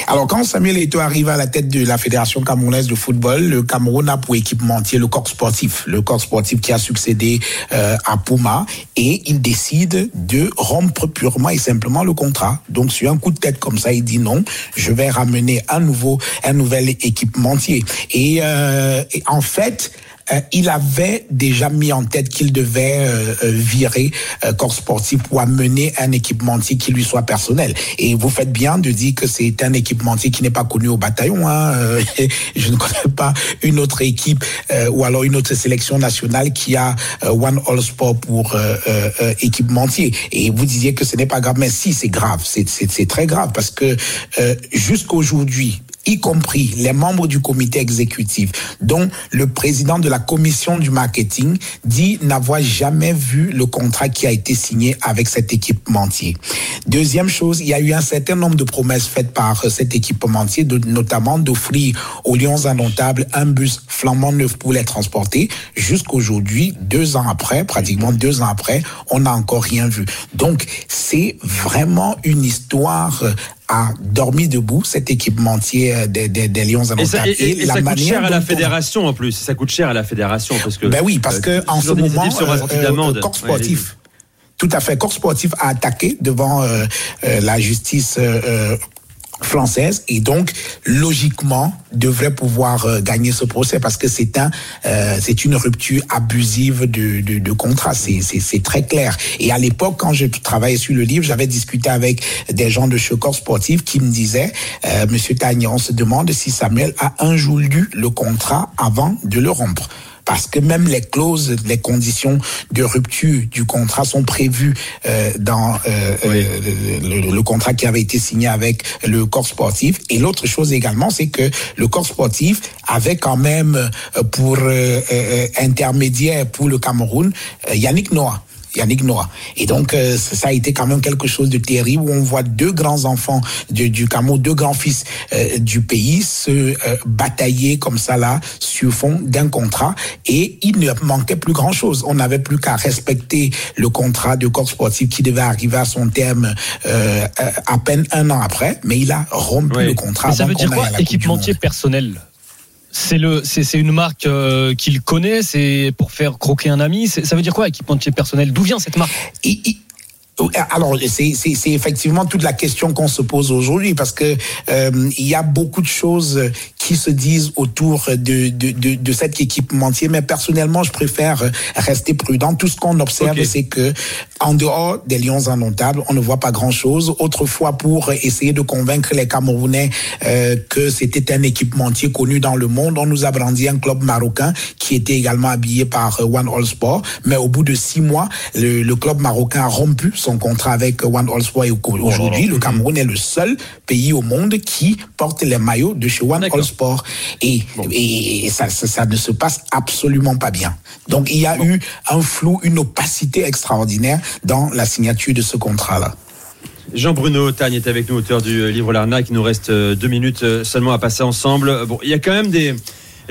Alors, quand Samuel Eto'o arrive à la tête de la Fédération camerounaise de football, le Cameroun a pour équipementier le corps sportif, le corps sportif qui a succédé euh, à Puma, et il décide de rompre purement et simplement le contrat. Donc, sur un coup de tête comme ça, il dit non, je vais ramener un nouveau, un nouvel équipementier. Et, euh, et en fait, euh, il avait déjà mis en tête qu'il devait euh, euh, virer corps sportif pour amener un équipementier qui lui soit personnel. Et vous faites bien de dire que c'est un équipementier qui n'est pas connu au bataillon. Hein. Je ne connais pas une autre équipe ou alors une autre sélection nationale qui a One All Sport pour équipementier. Et vous disiez que ce n'est pas grave, mais si c'est grave, c'est- très grave parce que jusqu'aujourd'hui, y compris les membres du comité exécutif, dont le président de la commission du marketing dit n'avoir jamais vu le contrat qui a été signé avec cet équipementier. Deuxième chose, il y a eu un certain nombre de promesses faites par euh, cet équipementier, de, notamment d'offrir aux Lions indomptables un bus flambant neuf pour les transporter. Jusqu'aujourd'hui, deux ans après, pratiquement deux ans après, on n'a encore rien vu. Donc, c'est vraiment une histoire à dormir debout, cet équipementier euh, des, des, des Lions Et ça, et- ça coûte cher à la a- fédération en plus. Ça coûte cher à la fédération parce que. ben oui, parce euh, que en ce moment, euh, euh, corps Ouais, sportif, tout à fait, corps sportif a attaqué devant euh, euh, la justice euh, française et donc logiquement devrait pouvoir euh, gagner ce procès parce que c'est un euh, c'est une rupture abusive de, de, contrat. C'est très clair. Et à l'époque quand je travaillais sur le livre j'avais discuté avec des gens de chez corps sportif qui me disaient euh, Monsieur Tagné on se demande si Samuel a un jour lu le contrat avant de le rompre parce que même les clauses, les conditions de rupture du contrat sont prévues euh, dans euh, euh, le, contrat qui avait été signé avec le corps sportif. Et l'autre chose également, c'est que le corps sportif avait quand même pour euh, intermédiaire pour le Cameroun Yannick Noah. Yannick Noah. Et donc, euh, ça a été quand même quelque chose de terrible où on voit deux grands enfants du, du Cameroun, deux grands fils euh, du pays se euh, batailler comme ça là sur fond d'un contrat et il ne manquait plus grand chose. On n'avait plus qu'à respecter le contrat de corps sportif qui devait arriver à son terme euh, à peine un an après, mais il a rompu le contrat. Mais ça veut dire quoi? Équipementier personnel? C'est le, c'est, une marque euh, qu'il connaît, c'est pour faire croquer un ami. Ça veut dire quoi, équipementier personnel? D'où vient cette marque? C'est- c'est effectivement toute la question qu'on se pose aujourd'hui parce que euh, il y a beaucoup de choses qui se disent autour de, de, de, de cet équipementier, mais personnellement, je préfère rester prudent. Tout ce qu'on observe, c'est que en dehors des lions indomptables, on ne voit pas grand-chose. Autrefois, pour essayer de convaincre les Camerounais euh, que c'était un équipementier connu dans le monde, on nous a brandi un club marocain qui était également habillé par euh, One All Sport. Mais au bout de six mois, le, le club marocain a rompu son contrat avec One All Sport. Aujourd'hui, le Cameroun est le seul pays au monde qui porte les maillots de chez One All Sport. Et, et ça, ça, ça ne se passe absolument pas bien. Donc, il y a eu un flou, une opacité extraordinaire dans la signature de ce contrat-là. Jean-Bruno Tagne est avec nous, auteur du livre L'arnaque. Il nous reste euh, deux minutes euh, seulement à passer ensemble. Bon, il y a quand même des,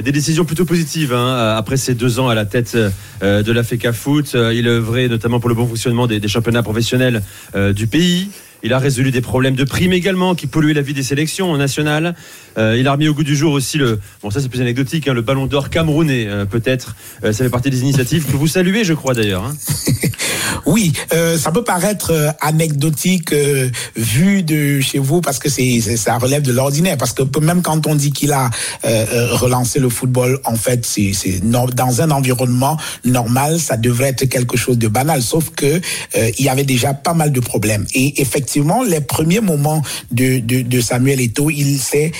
des décisions plutôt positives hein, après ces deux ans à la tête euh, de la FECA Foot. Euh, Il œuvrait notamment pour le bon fonctionnement des, des championnats professionnels euh, du pays. Il a résolu des problèmes de primes également qui polluaient la vie des sélections nationales. Euh, il a remis au goût du jour aussi le, bon ça c'est plus anecdotique, hein, le ballon d'or camerounais euh, peut-être. Euh, ça fait partie des initiatives que vous saluez, je crois d'ailleurs. hein. Oui, euh, ça peut paraître euh, anecdotique euh, vu de chez vous parce que c'est ça relève de l'ordinaire. Parce que même quand on dit qu'il a euh, euh, relancé le football, en fait, c'est dans un environnement normal, ça devrait être quelque chose de banal. Sauf que euh, il y avait déjà pas mal de problèmes. Et effectivement, les premiers moments de, de, de Samuel Eto'o, il s'est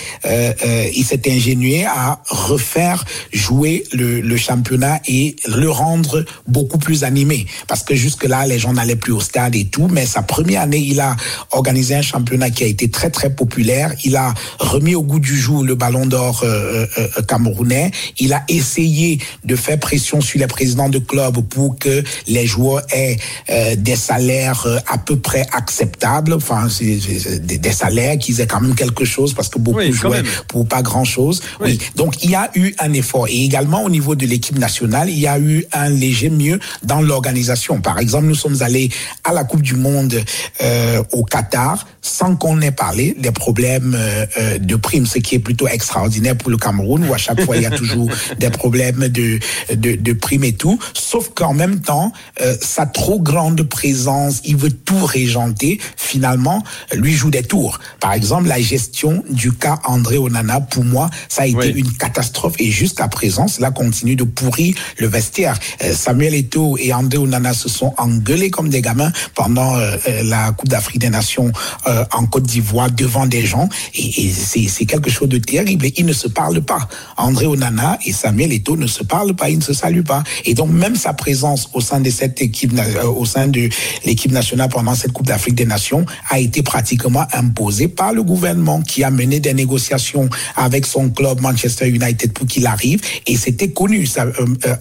il s'est ingénié à refaire jouer le, le championnat et le rendre beaucoup plus animé. Parce que jusque-là, les gens n'allaient plus au stade et tout. Mais sa première année, il a organisé un championnat qui a été très, très populaire. Il a remis au goût du jour le ballon d'or euh, euh, euh, camerounais. Il a essayé de faire pression sur les présidents de clubs pour que les joueurs aient euh, des salaires à peu près acceptables. Enfin, c'est des, des salaires qu'ils aient quand même quelque chose parce que beaucoup Oui, jouaient pour pas grand-chose. Oui. Donc, il y a eu un effort. Et également, au niveau de l'équipe nationale, il y a eu un léger mieux dans l'organisation. Par exemple, nous sommes allés à la Coupe du Monde euh, au Qatar sans qu'on ait parlé des problèmes euh, euh, de primes, ce qui est plutôt extraordinaire pour le Cameroun, où à chaque fois, il y a toujours des problèmes de, de, de primes et tout. Sauf qu'en même temps, euh, sa trop grande présence, il veut tout régenter, finalement, lui joue des tours. Par exemple, la gestion du cas André Onana, pour moi, ça a été Oui. une catastrophe. Et jusqu'à présent, cela continue de pourrir le vestiaire. Samuel Eto'o et André Onana se sont engueulés comme des gamins pendant euh, euh, la Coupe d'Afrique des Nations euh, en Côte d'Ivoire devant des gens. Et, c'est quelque chose de terrible. Et ils ne se parlent pas. André Onana et Samuel Eto'o ne se parlent pas, ils ne se saluent pas. Et donc même sa présence au sein de cette équipe, au sein de l'équipe nationale pendant cette Coupe d'Afrique des Nations a été pratiquement imposée par le gouvernement qui a mené des négociations avec son club Manchester United pour qu'il arrive. Et c'était connu.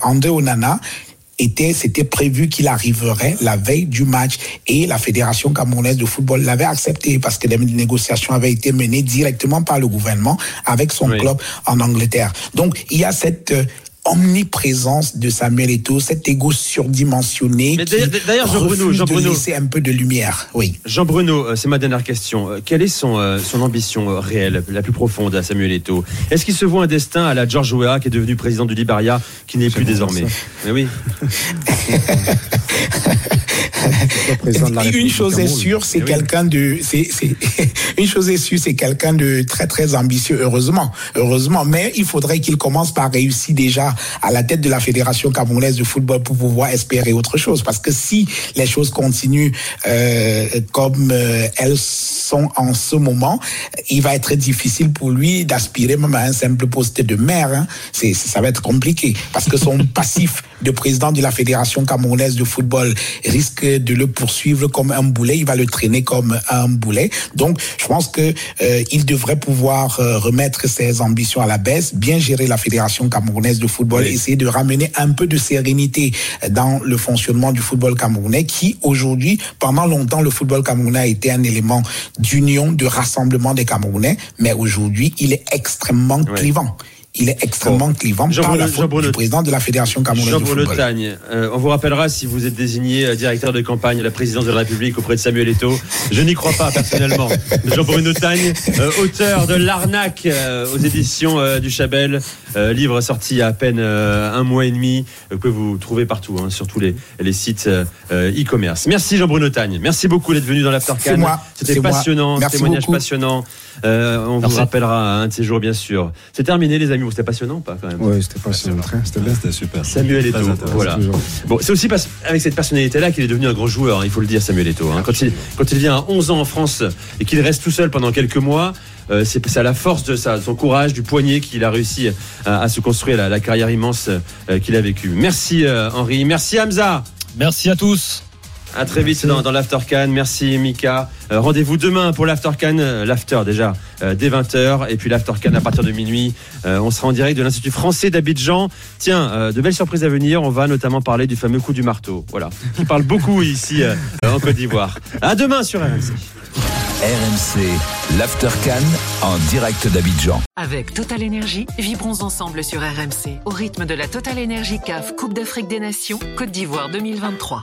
André Onana était, c'était prévu qu'il arriverait la veille du match et la Fédération camerounaise de football l'avait accepté parce que les négociations avaient été menées directement par le gouvernement avec son club en Angleterre. Donc, il y a cette euh, omniprésence de Samuel Eto'o, cet égo surdimensionné d'ailleurs- refuse Jean-Bruno. de laisser un peu de lumière. Oui. Jean Bruno, euh, c'est ma dernière question. Euh, Quelle est son, euh, son ambition réelle, la plus profonde à Samuel Eto'o? Est-ce qu'il se voit un destin à la George Weah, qui est devenu président du Liberia, qui n'est plus désormais? Mais oui. Une chose est sûre, c'est quelqu'un de, c'est, c'est, une chose est sûre, c'est quelqu'un de très très ambitieux. Heureusement, heureusement, mais il faudrait qu'il commence par réussir déjà à la tête de la fédération camerounaise de football pour pouvoir espérer autre chose. Parce que si les choses continuent euh, comme euh, elles sont en ce moment, il va être difficile pour lui d'aspirer même à un simple poste de maire. hein. C'est, ça va être compliqué parce que son passif de président de la fédération camerounaise de football risque de le poursuivre comme un boulet, il va le traîner comme un boulet. Donc, je pense que euh, il devrait pouvoir euh, remettre ses ambitions à la baisse, bien gérer la fédération camerounaise de football, essayer de ramener un peu de sérénité dans le fonctionnement du football camerounais, qui aujourd'hui, pendant longtemps, le football camerounais a été un élément d'union, de rassemblement des Camerounais, mais aujourd'hui, il est extrêmement clivant il est extrêmement clivant par la faute du président de la Fédération camerounaise de Jean-Bruno football. Tagne, euh, on vous rappellera si vous êtes désigné euh, directeur de campagne à la présidence de la République auprès de Samuel Eto'o. Je n'y crois pas personnellement. Jean-Bruno Tagne, euh, auteur de L'arnaque euh, aux éditions euh, du Chabel, euh, livre sorti il y a à peine euh, un mois et demi, euh, que vous trouvez partout, hein, sur tous les, les sites e-commerce. Merci Jean-Bruno Tagne. Merci beaucoup d'être venu dans l'After C'est Can. moi, C'était passionnant, témoignage beaucoup. passionnant. Euh, on Merci. vous rappellera un de ces jours, bien sûr. C'est terminé, les amis. Bon, C'était passionnant ou pas quand même Ouais, c'était passionnant. Très, c'était bien. C'était super. Samuel intéressant. voilà. Bon, c'est aussi parce- avec cette personnalité-là qu'il est devenu un grand joueur, hein, il faut le dire, Samuel Eto'o. hein. Quand, il, quand il vient à 11 ans en France et qu'il reste tout seul pendant quelques mois, euh, c'est c'est à la force de, ça, de son courage, du poignet qu'il a réussi à, à se construire la, la carrière immense euh, qu'il a vécue. Merci euh, Henri, merci Hamza. Merci à tous. À très vite dans, dans l'After Can. Merci Mika. Euh, Rendez-vous demain pour l'After Can, euh, l'After déjà, euh, dès 20h. Et puis l'After Can à partir de minuit. Euh, on sera en direct de l'Institut français d'Abidjan. Tiens, euh, de belles surprises à venir. On va notamment parler du fameux coup du marteau. Voilà. Qui parle beaucoup ici euh, en Côte d'Ivoire. À demain sur RMC. RMC, l'After Cannes en direct d'Abidjan. Avec Total Énergie, vibrons ensemble sur RMC au rythme de la Total Énergie CAF Coupe d'Afrique des Nations Côte d'Ivoire 2023.